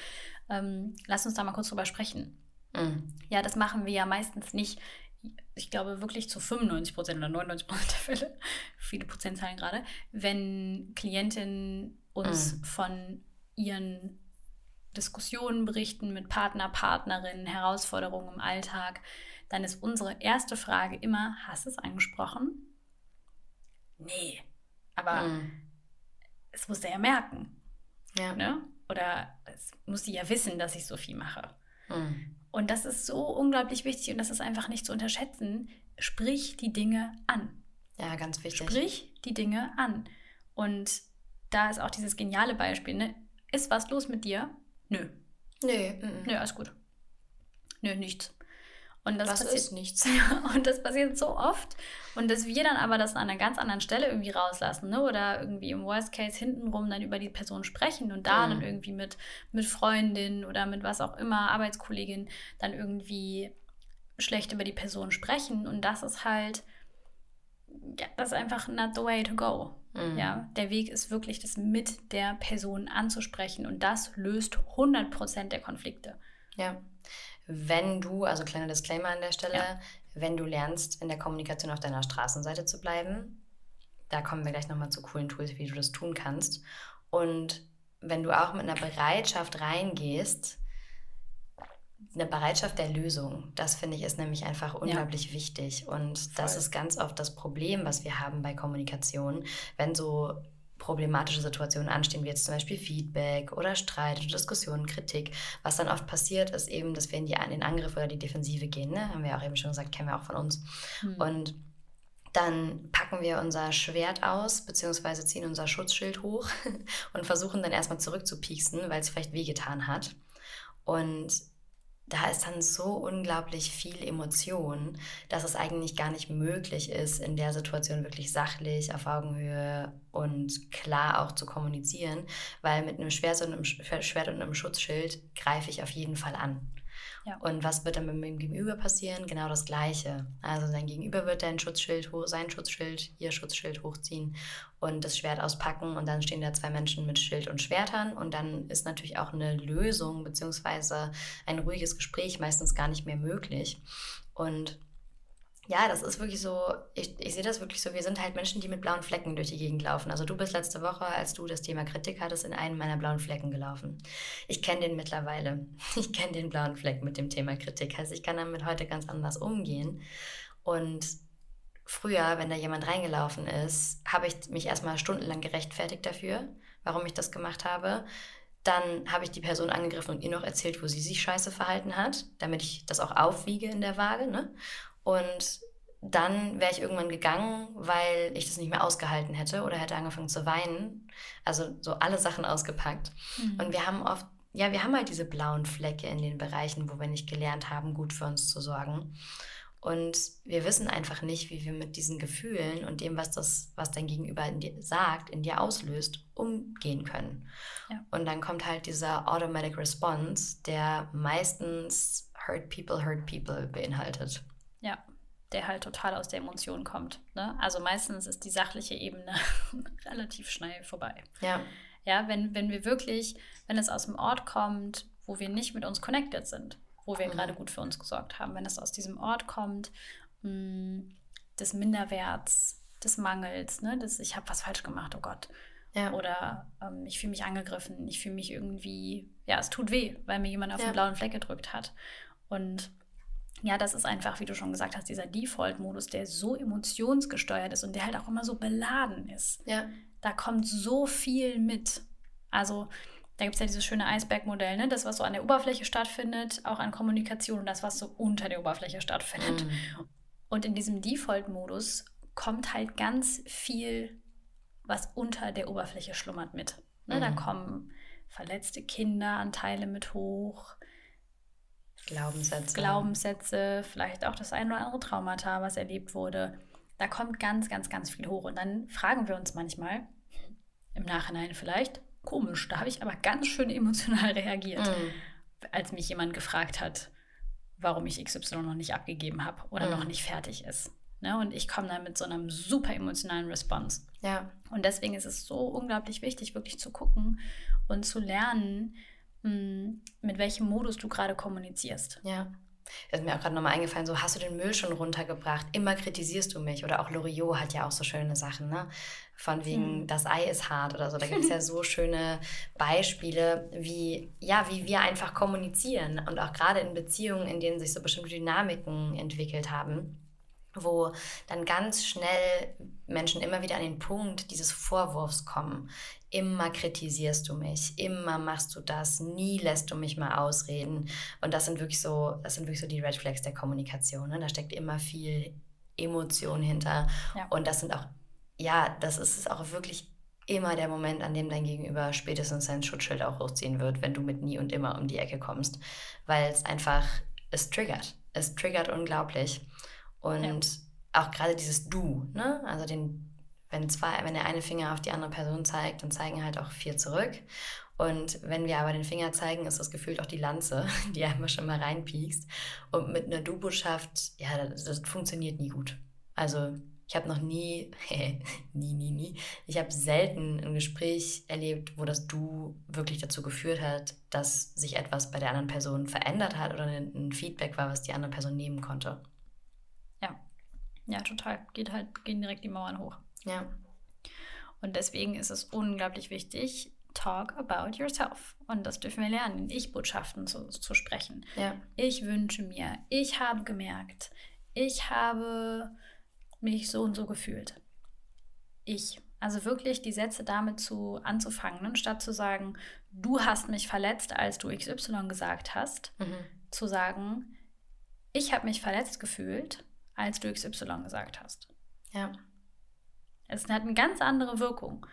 [SPEAKER 1] Ähm, lass uns da mal kurz drüber sprechen. Mm. Ja, das machen wir ja meistens nicht. Ich glaube wirklich zu 95 Prozent oder 99 Prozent der Fälle, viele Prozentzahlen gerade, wenn Klientinnen uns mm. von ihren Diskussionen berichten mit Partner, Partnerinnen, Herausforderungen im Alltag, dann ist unsere erste Frage immer, hast du es angesprochen? Nee. Aber mhm. es muss der ja merken.
[SPEAKER 2] Ja.
[SPEAKER 1] Ne? Oder es muss sie ja wissen, dass ich so viel mache.
[SPEAKER 2] Mhm.
[SPEAKER 1] Und das ist so unglaublich wichtig und das ist einfach nicht zu unterschätzen. Sprich die Dinge an.
[SPEAKER 2] Ja, ganz wichtig.
[SPEAKER 1] Sprich die Dinge an. Und da ist auch dieses geniale Beispiel, ne? Ist was los mit dir? Nö.
[SPEAKER 2] Nö, mhm.
[SPEAKER 1] Nö, alles gut. Nö, nichts. Und das,
[SPEAKER 2] das
[SPEAKER 1] passiert,
[SPEAKER 2] ist nichts.
[SPEAKER 1] und das passiert so oft. Und dass wir dann aber das an einer ganz anderen Stelle irgendwie rauslassen, ne? Oder irgendwie im Worst Case hintenrum dann über die Person sprechen und da
[SPEAKER 2] Mhm.
[SPEAKER 1] dann irgendwie mit, mit Freundin oder mit was auch immer, Arbeitskollegin, dann irgendwie schlecht über die Person sprechen. Und das ist halt, ja, das ist einfach not the way to go.
[SPEAKER 2] Mhm.
[SPEAKER 1] Ja, der Weg ist wirklich, das mit der Person anzusprechen und das löst 100% der Konflikte.
[SPEAKER 2] Ja. Wenn du, also kleiner Disclaimer an der Stelle,
[SPEAKER 1] Ja.
[SPEAKER 2] wenn du lernst, in der Kommunikation auf deiner Straßenseite zu bleiben, da kommen wir gleich nochmal zu coolen Tools, wie du das tun kannst. Und wenn du auch mit einer Bereitschaft reingehst, eine Bereitschaft der Lösung, das finde ich ist nämlich einfach unglaublich wichtig. Und das
[SPEAKER 1] Voll.
[SPEAKER 2] ist ganz oft das Problem, was wir haben bei Kommunikation, wenn so problematische Situationen anstehen, wie jetzt zum Beispiel Feedback oder Streit oder Diskussionen, Kritik. Was dann oft passiert, ist eben, dass wir in, die, in den Angriff oder die Defensive gehen. Ne? Haben wir auch eben schon gesagt, kennen wir auch von uns.
[SPEAKER 1] Hm.
[SPEAKER 2] Und dann packen wir unser Schwert aus, beziehungsweise ziehen unser Schutzschild hoch und versuchen dann erstmal zurückzupieksen, weil es vielleicht wehgetan hat. Und da ist dann so unglaublich viel Emotion, dass es eigentlich gar nicht möglich ist, in der Situation wirklich sachlich, auf Augenhöhe und klar auch zu kommunizieren, weil mit einem Schwert und einem, Schutzschild greife ich auf jeden Fall an.
[SPEAKER 1] Ja.
[SPEAKER 2] Und was wird dann mit dem Gegenüber passieren? Genau das Gleiche. Also sein Gegenüber wird dein Schutzschild, sein Schutzschild, ihr Schutzschild hochziehen und das Schwert auspacken und dann stehen da zwei Menschen mit Schild und Schwertern und dann ist natürlich auch eine Lösung beziehungsweise ein ruhiges Gespräch meistens gar nicht mehr möglich. Und ja, das ist wirklich so, ich, ich sehe das wirklich so, wir sind halt Menschen, die mit blauen Flecken durch die Gegend laufen. Also du bist letzte Woche, als du das Thema Kritik hattest, in einen meiner blauen Flecken gelaufen. Ich kenne den mittlerweile. Ich kenne den blauen Fleck mit dem Thema Kritik. Heißt, ich kann damit heute ganz anders umgehen. Und früher, wenn da jemand reingelaufen ist, habe ich mich erstmal stundenlang gerechtfertigt dafür, warum ich das gemacht habe. Dann habe ich die Person angegriffen und ihr noch erzählt, wo sie sich scheiße verhalten hat, damit ich das auch aufwiege in der Waage. Ne? Und dann wäre ich irgendwann gegangen, weil ich das nicht mehr ausgehalten hätte oder hätte angefangen zu weinen. Also so alle Sachen ausgepackt.
[SPEAKER 1] Hm.
[SPEAKER 2] Und wir haben oft, ja, wir haben halt diese blauen Flecke in den Bereichen, wo wir nicht gelernt haben, gut für uns zu sorgen. Und wir wissen einfach nicht, wie wir mit diesen Gefühlen und dem, was das, was dein Gegenüber in dir sagt, in dir auslöst, umgehen können.
[SPEAKER 1] Ja.
[SPEAKER 2] Und dann kommt halt dieser Automatic Response, der meistens Hurt People, Hurt People beinhaltet.
[SPEAKER 1] Ja, der halt total aus der Emotion kommt. Ne? Also meistens ist die sachliche Ebene relativ schnell vorbei.
[SPEAKER 2] Ja,
[SPEAKER 1] Ja, wenn, wenn wir wirklich, wenn es aus dem Ort kommt, wo wir nicht mit uns connected sind, wo wir
[SPEAKER 2] Mhm.
[SPEAKER 1] gerade gut für uns gesorgt haben, wenn es aus diesem Ort kommt, mh, des Minderwerts, des Mangels, ne, des ich habe was falsch gemacht, oh Gott.
[SPEAKER 2] ja,
[SPEAKER 1] Oder ähm, ich fühle mich angegriffen, ich fühle mich irgendwie, ja, es tut weh, weil mir jemand auf
[SPEAKER 2] Ja.
[SPEAKER 1] den blauen Fleck gedrückt hat. Und ja, das ist einfach, wie du schon gesagt hast, dieser Default-Modus, der so emotionsgesteuert ist und der halt auch immer so beladen ist
[SPEAKER 2] ja,
[SPEAKER 1] da kommt so viel mit. Also da gibt es ja dieses schöne Eisbergmodell, ne? das, was so an der Oberfläche stattfindet, auch an Kommunikation und das, was so unter der Oberfläche stattfindet.
[SPEAKER 2] Mhm.
[SPEAKER 1] Und in diesem Default-Modus kommt halt ganz viel, was unter der Oberfläche schlummert mit. Ne? Da
[SPEAKER 2] Mhm.
[SPEAKER 1] kommen verletzte Kinderanteile mit hoch,
[SPEAKER 2] Glaubenssätze.
[SPEAKER 1] Glaubenssätze, vielleicht auch das ein oder andere Traumata, was erlebt wurde. Da kommt ganz, ganz, ganz viel hoch. Und dann fragen wir uns manchmal, im Nachhinein vielleicht, komisch, da habe ich aber ganz schön emotional reagiert,
[SPEAKER 2] Mhm.
[SPEAKER 1] als mich jemand gefragt hat, warum ich XY noch nicht abgegeben habe oder
[SPEAKER 2] Mhm.
[SPEAKER 1] noch nicht fertig ist. Ne? Und ich komme dann mit so einem super emotionalen Response.
[SPEAKER 2] Ja,
[SPEAKER 1] Und deswegen ist es so unglaublich wichtig, wirklich zu gucken und zu lernen, mh, mit welchem Modus du gerade kommunizierst.
[SPEAKER 2] Ja. Das ist mir auch gerade nochmal eingefallen, so hast du den Müll schon runtergebracht, immer kritisierst du mich. Oder auch Loriot hat ja auch so schöne Sachen, ne? Von wegen,
[SPEAKER 1] Hm.
[SPEAKER 2] das Ei ist hart oder so. Da gibt es ja so schöne Beispiele, wie, ja, wie wir einfach kommunizieren. Und auch gerade in Beziehungen, in denen sich so bestimmte Dynamiken entwickelt haben. Wo dann ganz schnell Menschen immer wieder an den Punkt dieses Vorwurfs kommen. Immer kritisierst du mich, immer machst du das, nie lässt du mich mal ausreden. Und das sind wirklich so, das sind wirklich so die Red Flags der Kommunikation. Ne? Da steckt immer viel Emotion hinter. Ja. Und das sind auch, ja, das ist auch wirklich immer der Moment, an dem dein Gegenüber spätestens sein Schutzschild auch hochziehen wird, wenn du mit nie und immer um die Ecke kommst. Weil es einfach, es triggert. Es triggert unglaublich. Und ja. auch gerade dieses Du, ne? Also den, wenn zwei, wenn der eine Finger auf die andere Person zeigt, dann zeigen halt auch vier zurück. Und wenn wir aber den Finger zeigen, ist das gefühlt auch die Lanze, die einfach schon mal reinpiekst. Und mit einer Du-Botschaft, ja, das, das funktioniert nie gut. Also ich habe noch nie, nie, nie, nie, ich habe selten ein Gespräch erlebt, wo das Du wirklich dazu geführt hat, dass sich etwas bei der anderen Person verändert hat oder ein Feedback war, was die andere Person nehmen konnte.
[SPEAKER 1] Ja, total. Geht halt, gehen direkt die Mauern hoch. Ja. Und deswegen ist es unglaublich wichtig, talk about yourself. Und das dürfen wir lernen, in Ich-Botschaften zu, zu sprechen. Ja. Ich wünsche mir, ich habe gemerkt, ich habe mich so und so gefühlt. Ich. Also wirklich die Sätze damit zu anzufangen, ne? statt zu sagen, du hast mich verletzt, als du XY gesagt hast, mhm. zu sagen, ich habe mich verletzt gefühlt als du XY gesagt hast. Ja. Es hat eine ganz andere Wirkung.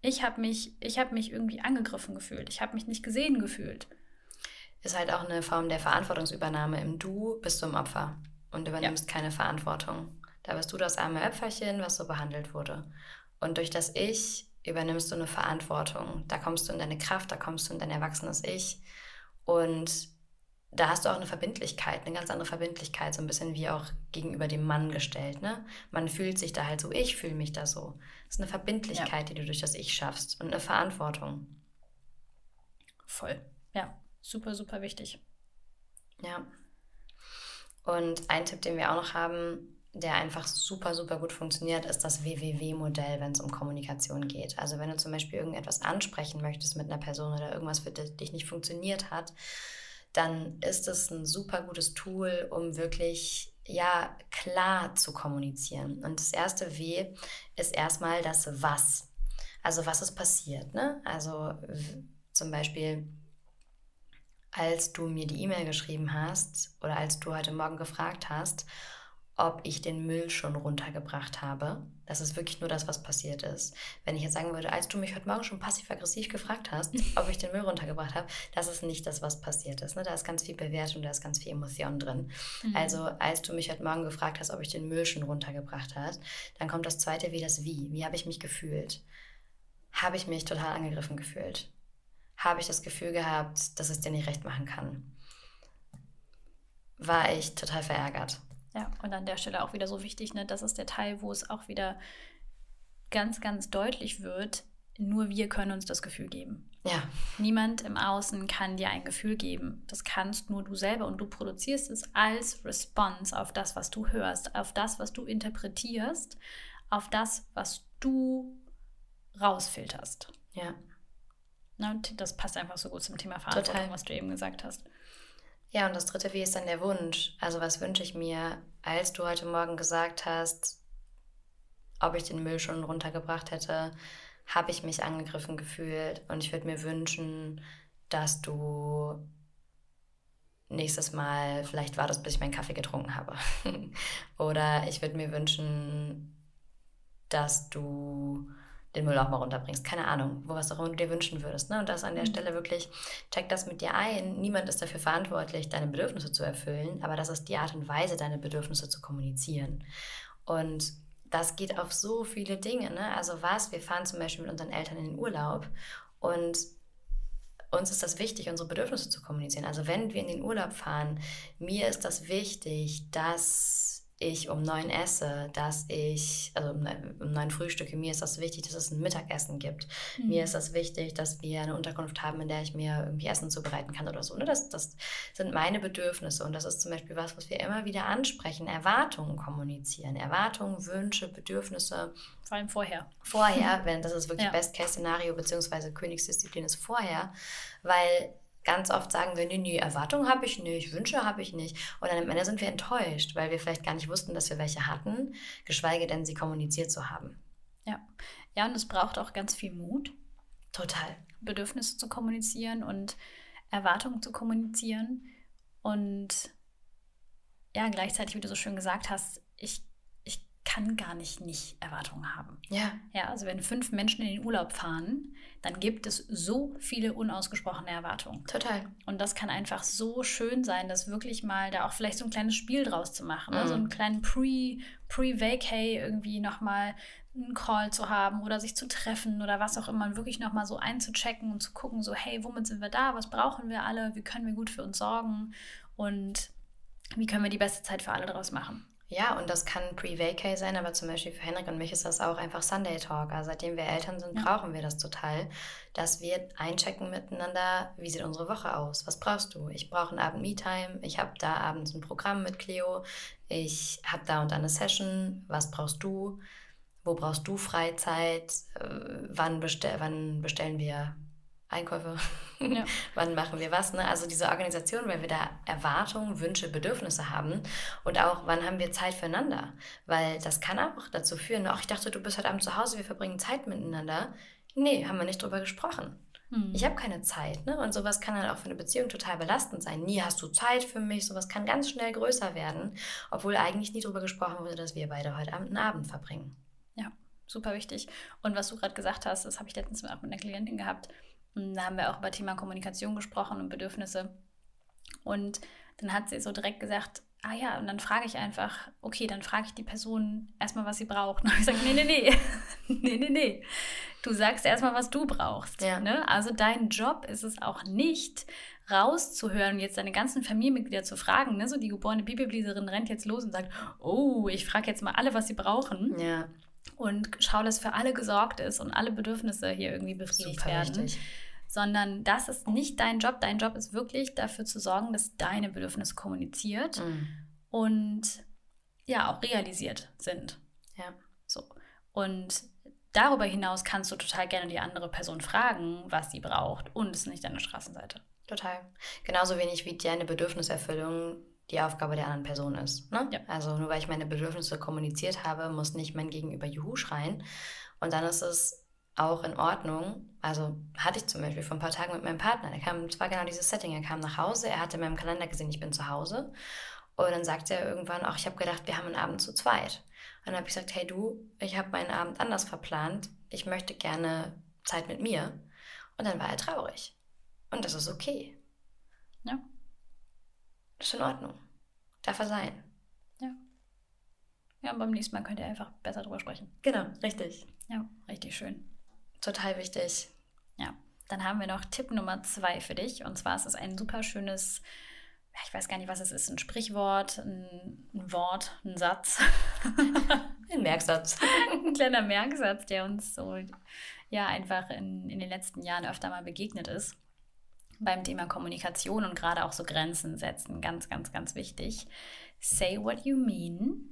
[SPEAKER 1] Ich habe mich, hab mich irgendwie angegriffen gefühlt. Ich habe mich nicht gesehen gefühlt.
[SPEAKER 2] Ist halt auch eine Form der Verantwortungsübernahme. Im Du bist du im Opfer und übernimmst ja. keine Verantwortung. Da bist du das arme Öpferchen, was so behandelt wurde. Und durch das Ich übernimmst du eine Verantwortung. Da kommst du in deine Kraft, da kommst du in dein erwachsenes Ich. Und da hast du auch eine Verbindlichkeit, eine ganz andere Verbindlichkeit, so ein bisschen wie auch gegenüber dem Mann gestellt. Ne? Man fühlt sich da halt so, ich fühle mich da so. Das ist eine Verbindlichkeit, ja. die du durch das Ich schaffst und eine Verantwortung.
[SPEAKER 1] Voll. Ja, super, super wichtig.
[SPEAKER 2] Ja. Und ein Tipp, den wir auch noch haben, der einfach super, super gut funktioniert, ist das WWW-Modell, wenn es um Kommunikation geht. Also wenn du zum Beispiel irgendetwas ansprechen möchtest mit einer Person oder irgendwas für dich nicht funktioniert hat, dann ist es ein super gutes Tool, um wirklich ja klar zu kommunizieren. Und das erste W ist erstmal das Was. Also was ist passiert. Ne? Also zum Beispiel, als du mir die E-Mail geschrieben hast oder als du heute Morgen gefragt hast, ob ich den Müll schon runtergebracht habe. Das ist wirklich nur das, was passiert ist. Wenn ich jetzt sagen würde, als du mich heute Morgen schon passiv-aggressiv gefragt hast, ob ich den Müll runtergebracht habe, das ist nicht das, was passiert ist. Ne? Da ist ganz viel Bewertung, da ist ganz viel Emotion drin. Mhm. Also als du mich heute Morgen gefragt hast, ob ich den Müll schon runtergebracht habe, dann kommt das zweite wie das Wie. Wie habe ich mich gefühlt? Habe ich mich total angegriffen gefühlt? Habe ich das Gefühl gehabt, dass es dir nicht recht machen kann? War ich total verärgert?
[SPEAKER 1] Ja, und an der Stelle auch wieder so wichtig, ne, das ist der Teil, wo es auch wieder ganz, ganz deutlich wird, nur wir können uns das Gefühl geben. Ja. Niemand im Außen kann dir ein Gefühl geben. Das kannst nur du selber und du produzierst es als Response auf das, was du hörst, auf das, was du interpretierst, auf das, was du rausfilterst. Ja. Na, und das passt einfach so gut zum Thema Verantwortung, Total. was du eben gesagt hast.
[SPEAKER 2] Ja, und das dritte, wie ist dann der Wunsch? Also was wünsche ich mir, als du heute Morgen gesagt hast, ob ich den Müll schon runtergebracht hätte, habe ich mich angegriffen gefühlt und ich würde mir wünschen, dass du nächstes Mal vielleicht wartest, bis ich meinen Kaffee getrunken habe. Oder ich würde mir wünschen, dass du den Müll auch mal runterbringst. Keine Ahnung, wo was auch immer du dir wünschen würdest. Ne? Und das an der mhm. Stelle wirklich, check das mit dir ein. Niemand ist dafür verantwortlich, deine Bedürfnisse zu erfüllen, aber das ist die Art und Weise, deine Bedürfnisse zu kommunizieren. Und das geht auf so viele Dinge. Ne? Also was, wir fahren zum Beispiel mit unseren Eltern in den Urlaub und uns ist das wichtig, unsere Bedürfnisse zu kommunizieren. Also wenn wir in den Urlaub fahren, mir ist das wichtig, dass ich um neun esse, dass ich, also um, neun frühstücke, mir ist das wichtig, dass es ein Mittagessen gibt. Mhm. Mir ist das wichtig, dass wir eine Unterkunft haben, in der ich mir irgendwie Essen zubereiten kann oder so. Ne? Das, das sind meine Bedürfnisse und das ist zum Beispiel was, was wir immer wieder ansprechen. Erwartungen kommunizieren. Erwartungen, Wünsche, Bedürfnisse.
[SPEAKER 1] Vor allem vorher.
[SPEAKER 2] Vorher, wenn das ist wirklich ja. Best-Case-Szenario, beziehungsweise Königsdisziplin ist vorher, weil Ganz oft sagen wir, nee, nee, Erwartungen habe ich nicht, Wünsche habe ich nicht. Und dann am Ende sind wir enttäuscht, weil wir vielleicht gar nicht wussten, dass wir welche hatten, geschweige denn sie kommuniziert zu haben.
[SPEAKER 1] Ja. Ja, und es braucht auch ganz viel Mut.
[SPEAKER 2] Total.
[SPEAKER 1] Bedürfnisse zu kommunizieren und Erwartungen zu kommunizieren. Und ja, gleichzeitig, wie du so schön gesagt hast, ich kann gar nicht nicht Erwartungen haben.
[SPEAKER 2] Ja.
[SPEAKER 1] Ja, also wenn fünf Menschen in den Urlaub fahren, dann gibt es so viele unausgesprochene Erwartungen.
[SPEAKER 2] Total.
[SPEAKER 1] Und das kann einfach so schön sein, das wirklich mal da auch vielleicht so ein kleines Spiel draus zu machen. Ne? Mhm. So einen kleinen Pre, Pre-Vacay irgendwie nochmal einen Call zu haben oder sich zu treffen oder was auch immer und wirklich nochmal so einzuchecken und zu gucken, so hey, womit sind wir da, was brauchen wir alle, wie können wir gut für uns sorgen und wie können wir die beste Zeit für alle daraus machen.
[SPEAKER 2] Ja, und das kann Pre-Vacay sein, aber zum Beispiel für Henrik und mich ist das auch einfach Sunday Talk. Also seitdem wir Eltern sind, ja. brauchen wir das total, dass wir einchecken miteinander, wie sieht unsere Woche aus? Was brauchst du? Ich brauche einen Abend Me-Time, ich habe da abends ein Programm mit Cleo, ich habe da und da eine Session, was brauchst du? Wo brauchst du Freizeit? Äh, wann, bestell, wann bestellen wir Einkäufe, ja. wann machen wir was. Ne? Also diese Organisation, weil wir da Erwartungen, Wünsche, Bedürfnisse haben und auch, wann haben wir Zeit füreinander. Weil das kann auch dazu führen, ach, ich dachte, du bist heute Abend zu Hause, wir verbringen Zeit miteinander. Nee, haben wir nicht drüber gesprochen. Hm. Ich habe keine Zeit. Ne? Und sowas kann dann auch für eine Beziehung total belastend sein. Nie hast du Zeit für mich. Sowas kann ganz schnell größer werden, obwohl eigentlich nie drüber gesprochen wurde, dass wir beide heute Abend einen Abend verbringen.
[SPEAKER 1] Ja, super wichtig. Und was du gerade gesagt hast, das habe ich letztens auch mit einer Klientin gehabt und da haben wir auch über Thema Kommunikation gesprochen und Bedürfnisse. Und dann hat sie so direkt gesagt, ah ja, und dann frage ich einfach, okay, dann frage ich die Person erstmal, was sie braucht. Und ich sage, nee, nee, nee, nee, nee, nee. Du sagst erstmal, was du brauchst. Ja. Ne? Also dein Job ist es auch nicht, rauszuhören und jetzt deine ganzen Familienmitglieder zu fragen. Ne? So die geborene Bibelleserin rennt jetzt los und sagt, oh, ich frage jetzt mal alle, was sie brauchen.
[SPEAKER 2] Ja.
[SPEAKER 1] Und schau, dass für alle gesorgt ist und alle Bedürfnisse hier irgendwie befriedigt Super werden. Richtig sondern das ist nicht dein Job. Dein Job ist wirklich dafür zu sorgen, dass deine Bedürfnisse kommuniziert mhm. und ja auch realisiert sind.
[SPEAKER 2] Ja.
[SPEAKER 1] So. Und darüber hinaus kannst du total gerne die andere Person fragen, was sie braucht und es ist nicht deine Straßenseite.
[SPEAKER 2] Total. Genauso wenig wie deine Bedürfniserfüllung die Aufgabe der anderen Person ist. Ne? Ja. Also nur weil ich meine Bedürfnisse kommuniziert habe, muss nicht mein Gegenüber Juhu schreien. Und dann ist es auch in Ordnung. Also hatte ich zum Beispiel vor ein paar Tagen mit meinem Partner. Der kam, es war genau dieses Setting. Er kam nach Hause, er hatte in meinem Kalender gesehen, ich bin zu Hause. Und dann sagte er irgendwann auch, ich habe gedacht, wir haben einen Abend zu zweit. Und dann habe ich gesagt, hey du, ich habe meinen Abend anders verplant. Ich möchte gerne Zeit mit mir. Und dann war er traurig. Und das ist okay.
[SPEAKER 1] Ja.
[SPEAKER 2] Das ist in Ordnung. Darf er sein.
[SPEAKER 1] Ja. Ja, und beim nächsten Mal könnt ihr einfach besser drüber sprechen.
[SPEAKER 2] Genau, richtig.
[SPEAKER 1] Ja, richtig schön.
[SPEAKER 2] Total wichtig.
[SPEAKER 1] Ja, dann haben wir noch Tipp Nummer zwei für dich. Und zwar ist es ein super schönes, ich weiß gar nicht, was es ist, ein Sprichwort, ein, ein Wort, ein Satz.
[SPEAKER 2] ein Merksatz.
[SPEAKER 1] ein kleiner Merksatz, der uns so ja einfach in, in den letzten Jahren öfter mal begegnet ist. Beim Thema Kommunikation und gerade auch so Grenzen setzen. Ganz, ganz, ganz wichtig. Say what you mean,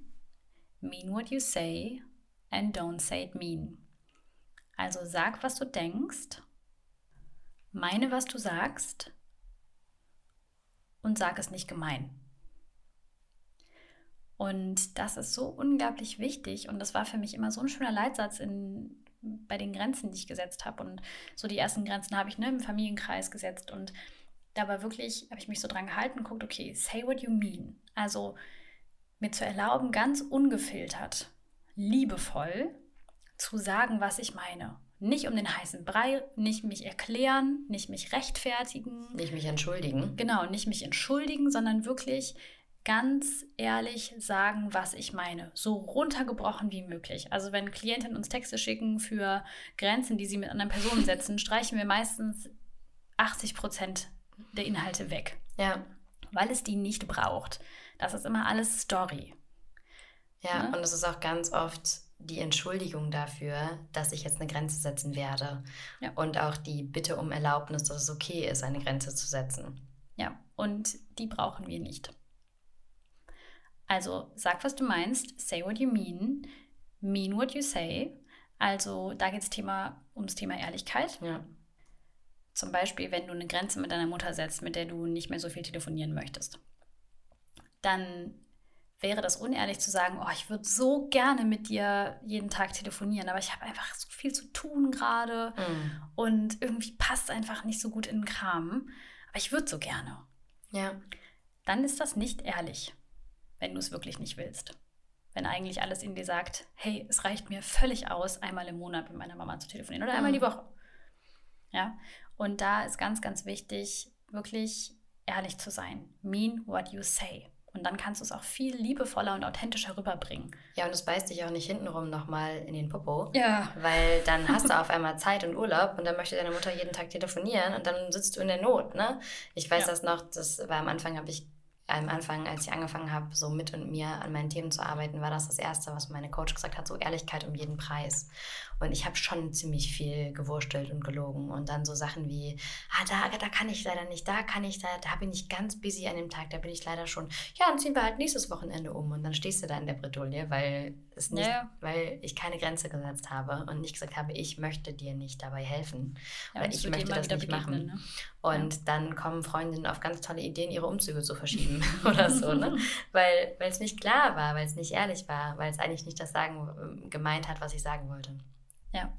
[SPEAKER 1] mean what you say, and don't say it mean. Also sag, was du denkst, meine, was du sagst und sag es nicht gemein. Und das ist so unglaublich wichtig und das war für mich immer so ein schöner Leitsatz in, bei den Grenzen, die ich gesetzt habe. Und so die ersten Grenzen habe ich ne, im Familienkreis gesetzt und da war wirklich, habe ich mich so dran gehalten, guckt, okay, say what you mean. Also mir zu erlauben, ganz ungefiltert, liebevoll zu sagen, was ich meine. Nicht um den heißen Brei, nicht mich erklären, nicht mich rechtfertigen.
[SPEAKER 2] Nicht mich entschuldigen.
[SPEAKER 1] Genau, nicht mich entschuldigen, sondern wirklich ganz ehrlich sagen, was ich meine. So runtergebrochen wie möglich. Also wenn Klientinnen uns Texte schicken für Grenzen, die sie mit anderen Personen setzen, streichen wir meistens 80 Prozent der Inhalte weg.
[SPEAKER 2] Ja.
[SPEAKER 1] Weil es die nicht braucht. Das ist immer alles Story.
[SPEAKER 2] Ja, ne? und es ist auch ganz oft die Entschuldigung dafür, dass ich jetzt eine Grenze setzen werde. Ja. Und auch die Bitte um Erlaubnis, dass es okay ist, eine Grenze zu setzen.
[SPEAKER 1] Ja, und die brauchen wir nicht. Also sag, was du meinst, say what you mean, mean what you say. Also da geht es Thema, ums Thema Ehrlichkeit.
[SPEAKER 2] Ja.
[SPEAKER 1] Zum Beispiel, wenn du eine Grenze mit deiner Mutter setzt, mit der du nicht mehr so viel telefonieren möchtest. Dann wäre das unehrlich zu sagen, oh, ich würde so gerne mit dir jeden Tag telefonieren, aber ich habe einfach so viel zu tun gerade mm. und irgendwie passt einfach nicht so gut in den Kram, aber ich würde so gerne. Ja. Dann ist das nicht ehrlich, wenn du es wirklich nicht willst. Wenn eigentlich alles in dir sagt, hey, es reicht mir völlig aus, einmal im Monat mit meiner Mama zu telefonieren oder einmal mm. die Woche. Ja, und da ist ganz, ganz wichtig, wirklich ehrlich zu sein. Mean what you say. Und dann kannst du es auch viel liebevoller und authentischer rüberbringen.
[SPEAKER 2] Ja, und es beißt dich auch nicht hintenrum nochmal in den Popo. Ja. Weil dann hast du auf einmal Zeit und Urlaub und dann möchte deine Mutter jeden Tag telefonieren und dann sitzt du in der Not, ne? Ich weiß ja. das noch, das war am Anfang, habe ich am Anfang, als ich angefangen habe, so mit und mir an meinen Themen zu arbeiten, war das das Erste, was meine Coach gesagt hat, so Ehrlichkeit um jeden Preis. Und ich habe schon ziemlich viel gewurstelt und gelogen. Und dann so Sachen wie, ah, da, da kann ich leider nicht, da kann ich, da, da bin ich ganz busy an dem Tag, da bin ich leider schon, ja, dann ziehen wir halt nächstes Wochenende um. Und dann stehst du da in der Bredouille, weil es nicht, ja. weil ich keine Grenze gesetzt habe und nicht gesagt habe, ich möchte dir nicht dabei helfen. Ja, oder ich möchte das nicht machen. Ne? Und ja. dann kommen Freundinnen auf ganz tolle Ideen, ihre Umzüge zu verschieben oder so, ne? Weil es nicht klar war, weil es nicht ehrlich war, weil es eigentlich nicht das sagen gemeint hat, was ich sagen wollte.
[SPEAKER 1] Ja.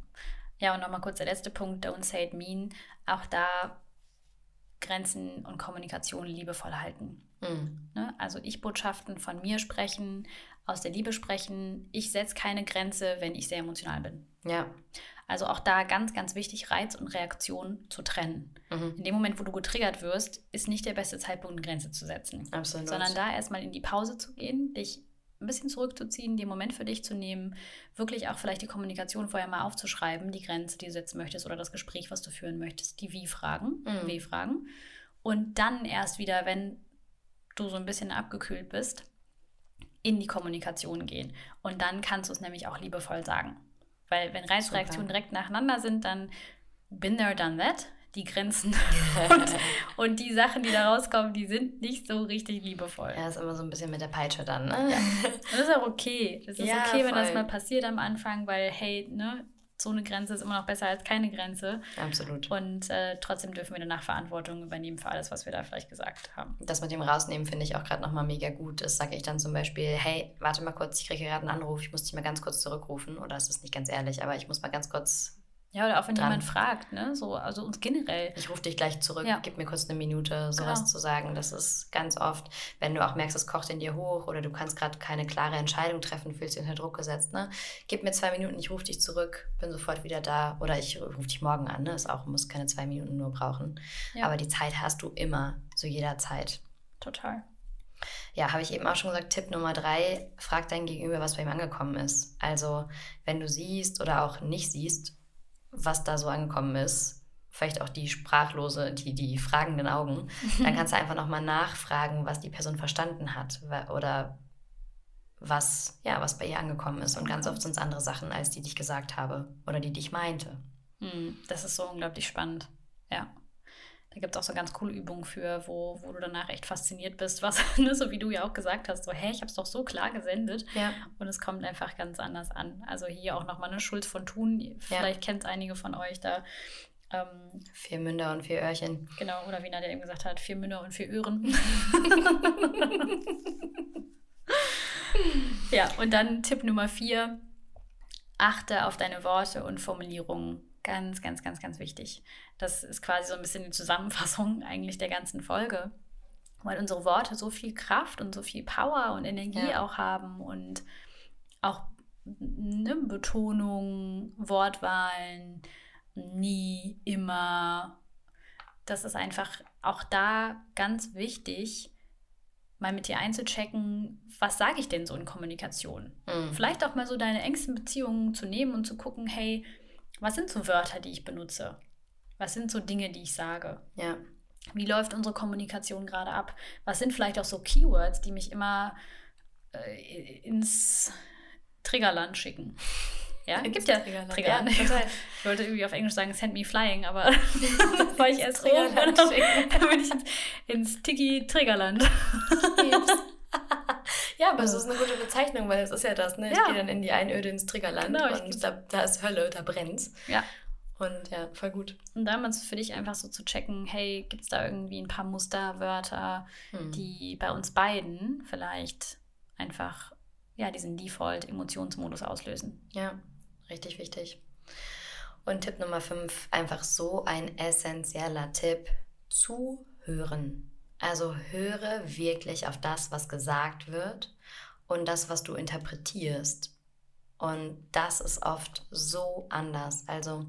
[SPEAKER 1] Ja, und nochmal kurz der letzte Punkt, don't say it mean. Auch da Grenzen und Kommunikation liebevoll halten. Mhm. Ne? Also Ich-Botschaften von mir sprechen, aus der Liebe sprechen. Ich setze keine Grenze, wenn ich sehr emotional bin. Ja. Also auch da ganz, ganz wichtig, Reiz und Reaktion zu trennen. Mhm. In dem Moment, wo du getriggert wirst, ist nicht der beste Zeitpunkt, eine Grenze zu setzen. Absolut. Sondern da erstmal in die Pause zu gehen, dich ein bisschen zurückzuziehen, den Moment für dich zu nehmen, wirklich auch vielleicht die Kommunikation vorher mal aufzuschreiben, die Grenze, die du setzen möchtest oder das Gespräch, was du führen möchtest, die Wie-Fragen, mhm. W-Fragen. Und dann erst wieder, wenn du so ein bisschen abgekühlt bist, in die Kommunikation gehen. Und dann kannst du es nämlich auch liebevoll sagen. Weil wenn Reizreaktionen direkt nacheinander sind, dann been there, done that die Grenzen und, und, die Sachen, die da rauskommen, die sind nicht so richtig liebevoll.
[SPEAKER 2] Ja, ist immer so ein bisschen mit der Peitsche dann, ne? Ja.
[SPEAKER 1] Das ist auch okay. Das ist ja, okay, wenn das mal passiert am Anfang, weil, hey, ne, so eine Grenze ist immer noch besser als keine Grenze. Absolut. Und äh, trotzdem dürfen wir danach Verantwortung übernehmen für alles, was wir da vielleicht gesagt haben.
[SPEAKER 2] Das mit dem Rausnehmen finde ich auch gerade nochmal mega gut. Das sage ich dann zum Beispiel, hey, warte mal kurz, ich kriege gerade einen Anruf, ich muss dich mal ganz kurz zurückrufen. Oder es ist nicht ganz ehrlich, aber ich muss mal ganz kurz
[SPEAKER 1] ja, oder auch wenn dran. jemand fragt, ne? So, also uns generell.
[SPEAKER 2] Ich rufe dich gleich zurück, ja. gib mir kurz eine Minute, sowas genau. zu sagen. Das ist ganz oft, wenn du auch merkst, es kocht in dir hoch oder du kannst gerade keine klare Entscheidung treffen, fühlst dich unter Druck gesetzt, ne? Gib mir zwei Minuten, ich rufe dich zurück, bin sofort wieder da. Oder ich rufe dich morgen an, ne? Ist auch, muss keine zwei Minuten nur brauchen. Ja. Aber die Zeit hast du immer, zu jeder Zeit.
[SPEAKER 1] Total.
[SPEAKER 2] Ja, habe ich eben auch schon gesagt, Tipp Nummer drei, frag dein Gegenüber, was bei ihm angekommen ist. Also, wenn du siehst oder auch nicht siehst, was da so angekommen ist, vielleicht auch die sprachlose, die, die fragenden Augen, dann kannst du einfach nochmal nachfragen, was die Person verstanden hat oder was, ja, was bei ihr angekommen ist. Und ganz oft sind es andere Sachen, als die, die ich gesagt habe oder die, die ich meinte.
[SPEAKER 1] Hm, das ist so unglaublich spannend. Ja. Da gibt es auch so ganz coole Übungen für, wo, wo du danach echt fasziniert bist, was, ne, so wie du ja auch gesagt hast, so, hey, ich habe es doch so klar gesendet ja. und es kommt einfach ganz anders an. Also hier auch nochmal eine Schuld von Tun, vielleicht ja. kennt einige von euch da.
[SPEAKER 2] Ähm, vier Münder und vier Öhrchen.
[SPEAKER 1] Genau, oder wie Nadja eben gesagt hat, vier Münder und vier Öhren. ja, und dann Tipp Nummer vier, achte auf deine Worte und Formulierungen Ganz, ganz, ganz, ganz wichtig. Das ist quasi so ein bisschen die Zusammenfassung eigentlich der ganzen Folge. Weil unsere Worte so viel Kraft und so viel Power und Energie ja. auch haben und auch eine Betonung, Wortwahlen, nie, immer. Das ist einfach auch da ganz wichtig, mal mit dir einzuchecken, was sage ich denn so in Kommunikation? Mhm. Vielleicht auch mal so deine engsten Beziehungen zu nehmen und zu gucken, hey, was sind so Wörter, die ich benutze? Was sind so Dinge, die ich sage? Ja. Wie läuft unsere Kommunikation gerade ab? Was sind vielleicht auch so Keywords, die mich immer äh, ins Triggerland schicken? Ja, es gibt ja Triggerland. Triggerland. Ja, ich wollte irgendwie auf Englisch sagen, send me flying, aber das war ich erst froh. Dann, dann bin ich ins, ins Tiki-Triggerland.
[SPEAKER 2] Ja, aber es ist eine gute Bezeichnung, weil es ist ja das, ne? Ich ja. gehe dann in die Einöde ins Triggerland genau, und da, da ist Hölle, da brennt's. Ja. Und ja, voll gut.
[SPEAKER 1] Und damals für dich einfach so zu checken, hey, gibt es da irgendwie ein paar Musterwörter, hm. die bei uns beiden vielleicht einfach ja, diesen Default-Emotionsmodus auslösen.
[SPEAKER 2] Ja, richtig wichtig. Und Tipp Nummer 5, einfach so ein essentieller Tipp, zuhören. Also höre wirklich auf das, was gesagt wird und das, was du interpretierst. Und das ist oft so anders. Also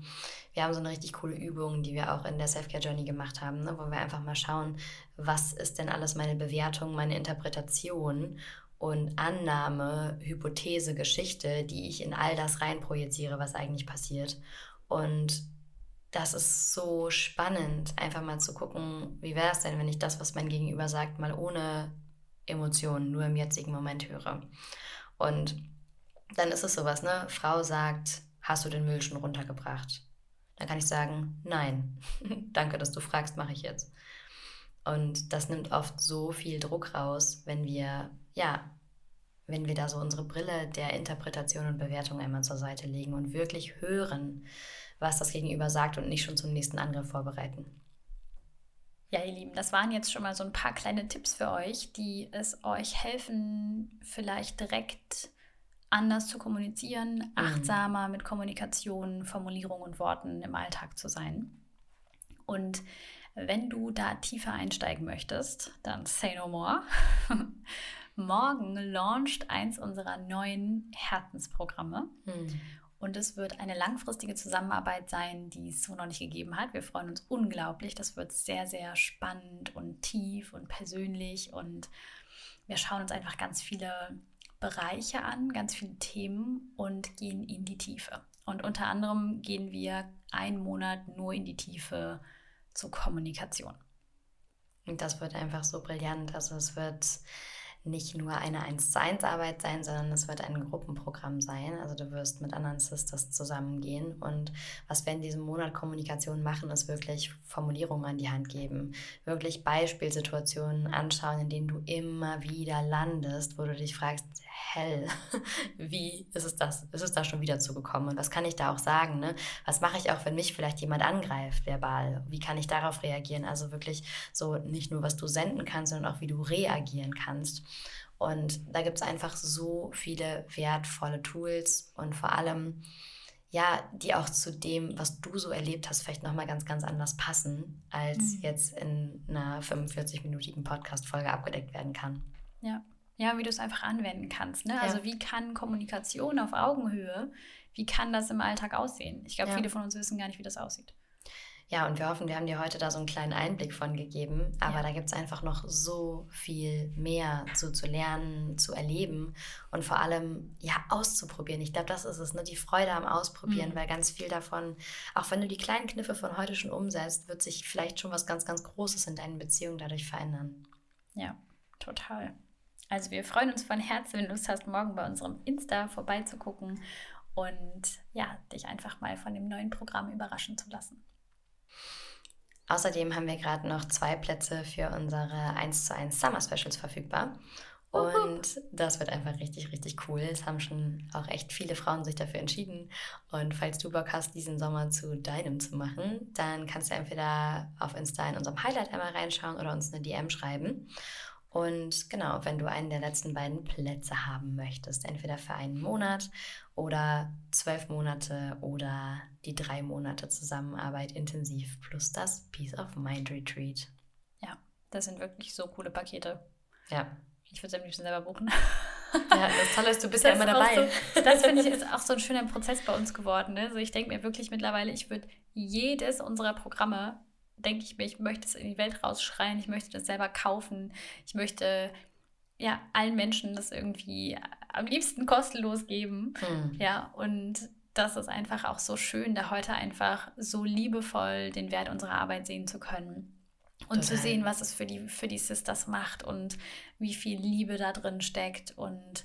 [SPEAKER 2] wir haben so eine richtig coole Übung, die wir auch in der Self-Care Journey gemacht haben, ne, wo wir einfach mal schauen, was ist denn alles meine Bewertung, meine Interpretation und Annahme, Hypothese, Geschichte, die ich in all das reinprojiziere, was eigentlich passiert. Und das ist so spannend, einfach mal zu gucken, wie wäre es denn, wenn ich das, was mein Gegenüber sagt, mal ohne Emotionen, nur im jetzigen Moment höre. Und dann ist es sowas, ne? Frau sagt, hast du den Müll schon runtergebracht? Dann kann ich sagen, nein. Danke, dass du fragst, mache ich jetzt. Und das nimmt oft so viel Druck raus, wenn wir, ja, wenn wir da so unsere Brille der Interpretation und Bewertung einmal zur Seite legen und wirklich hören, was das Gegenüber sagt und nicht schon zum nächsten Angriff vorbereiten.
[SPEAKER 1] Ja, ihr Lieben, das waren jetzt schon mal so ein paar kleine Tipps für euch, die es euch helfen, vielleicht direkt anders zu kommunizieren, mhm. achtsamer mit Kommunikation, Formulierungen und Worten im Alltag zu sein. Und wenn du da tiefer einsteigen möchtest, dann say no more. Morgen launcht eins unserer neuen Herzensprogramme. Mhm. Und es wird eine langfristige Zusammenarbeit sein, die es so noch nicht gegeben hat. Wir freuen uns unglaublich. Das wird sehr, sehr spannend und tief und persönlich. Und wir schauen uns einfach ganz viele Bereiche an, ganz viele Themen und gehen in die Tiefe. Und unter anderem gehen wir einen Monat nur in die Tiefe zur Kommunikation.
[SPEAKER 2] Und das wird einfach so brillant. Also es wird nicht nur eine 1 zu 1 Arbeit sein, sondern es wird ein Gruppenprogramm sein. Also du wirst mit anderen Sisters zusammengehen und was wir in diesem Monat Kommunikation machen, ist wirklich Formulierungen an die Hand geben, wirklich Beispielsituationen anschauen, in denen du immer wieder landest, wo du dich fragst, hell, wie ist es das, ist es da schon wieder zugekommen und was kann ich da auch sagen, ne? Was mache ich auch, wenn mich vielleicht jemand angreift, verbal? Wie kann ich darauf reagieren? Also wirklich so nicht nur, was du senden kannst, sondern auch, wie du reagieren kannst. Und da gibt es einfach so viele wertvolle Tools und vor allem, ja, die auch zu dem, was du so erlebt hast, vielleicht nochmal ganz, ganz anders passen, als mhm. jetzt in einer 45-minütigen Podcast-Folge abgedeckt werden kann.
[SPEAKER 1] Ja. Ja, wie du es einfach anwenden kannst. Ne? Also ja. wie kann Kommunikation auf Augenhöhe, wie kann das im Alltag aussehen? Ich glaube, ja. viele von uns wissen gar nicht, wie das aussieht.
[SPEAKER 2] Ja, und wir hoffen, wir haben dir heute da so einen kleinen Einblick von gegeben. Aber ja. da gibt es einfach noch so viel mehr zu, zu lernen, zu erleben und vor allem ja auszuprobieren. Ich glaube, das ist es, ne? die Freude am Ausprobieren, mhm. weil ganz viel davon, auch wenn du die kleinen Kniffe von heute schon umsetzt, wird sich vielleicht schon was ganz, ganz Großes in deinen Beziehungen dadurch verändern.
[SPEAKER 1] Ja, total. Also wir freuen uns von Herzen, wenn du Lust hast, morgen bei unserem Insta vorbeizugucken und ja, dich einfach mal von dem neuen Programm überraschen zu lassen.
[SPEAKER 2] Außerdem haben wir gerade noch zwei Plätze für unsere 1 zu 1 Summer Specials verfügbar. Und das wird einfach richtig, richtig cool. Es haben schon auch echt viele Frauen sich dafür entschieden. Und falls du Bock hast, diesen Sommer zu deinem zu machen, dann kannst du entweder auf Insta in unserem Highlight einmal reinschauen oder uns eine DM schreiben. Und genau, wenn du einen der letzten beiden Plätze haben möchtest, entweder für einen Monat oder zwölf Monate oder die drei Monate Zusammenarbeit intensiv plus das Peace of Mind Retreat.
[SPEAKER 1] Ja, das sind wirklich so coole Pakete.
[SPEAKER 2] Ja.
[SPEAKER 1] Ich würde es am liebsten selber buchen.
[SPEAKER 2] Ja, das Tolle ist, du bist das ja immer dabei.
[SPEAKER 1] So, das finde ich ist auch so ein schöner Prozess bei uns geworden. Ne? Also ich denke mir wirklich mittlerweile, ich würde jedes unserer Programme denke ich mir, ich möchte es in die Welt rausschreien, ich möchte das selber kaufen, ich möchte ja allen Menschen das irgendwie am liebsten kostenlos geben. Mhm. Ja, und das ist einfach auch so schön, da heute einfach so liebevoll den Wert unserer Arbeit sehen zu können. Und Total. zu sehen, was es für die, für die Sisters macht und wie viel Liebe da drin steckt und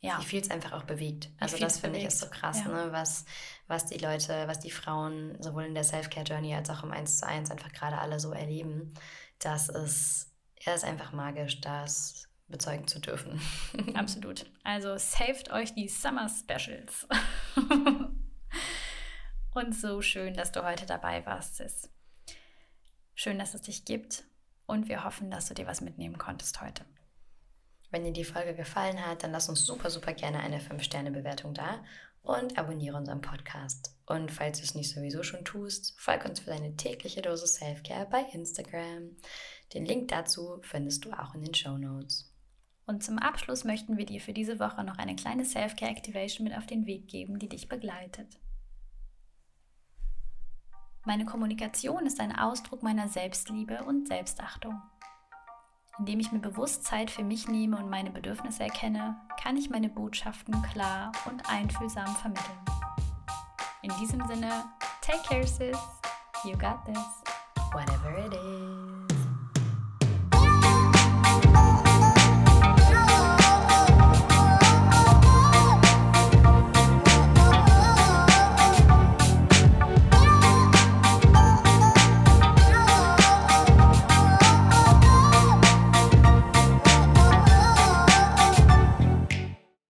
[SPEAKER 2] ja. Wie viel es einfach auch bewegt. Also das finde ich ist so krass, ja. ne? was, was die Leute, was die Frauen sowohl in der Self-Care-Journey als auch im 1 zu 1 einfach gerade alle so erleben. Das ist, ja, ist einfach magisch, das bezeugen zu dürfen.
[SPEAKER 1] Absolut. Also saved euch die Summer Specials. Und so schön, dass du heute dabei warst, Sis. Schön, dass es dich gibt und wir hoffen, dass du dir was mitnehmen konntest heute.
[SPEAKER 2] Wenn dir die Folge gefallen hat, dann lass uns super, super gerne eine 5-Sterne-Bewertung da und abonniere unseren Podcast. Und falls du es nicht sowieso schon tust, folg uns für deine tägliche Dose Selfcare bei Instagram. Den Link dazu findest du auch in den Show Notes.
[SPEAKER 1] Und zum Abschluss möchten wir dir für diese Woche noch eine kleine Selfcare Activation mit auf den Weg geben, die dich begleitet. Meine Kommunikation ist ein Ausdruck meiner Selbstliebe und Selbstachtung. Indem ich mir bewusst Zeit für mich nehme und meine Bedürfnisse erkenne, kann ich meine Botschaften klar und einfühlsam vermitteln. In diesem Sinne, take care, sis. You got this.
[SPEAKER 2] Whatever it is.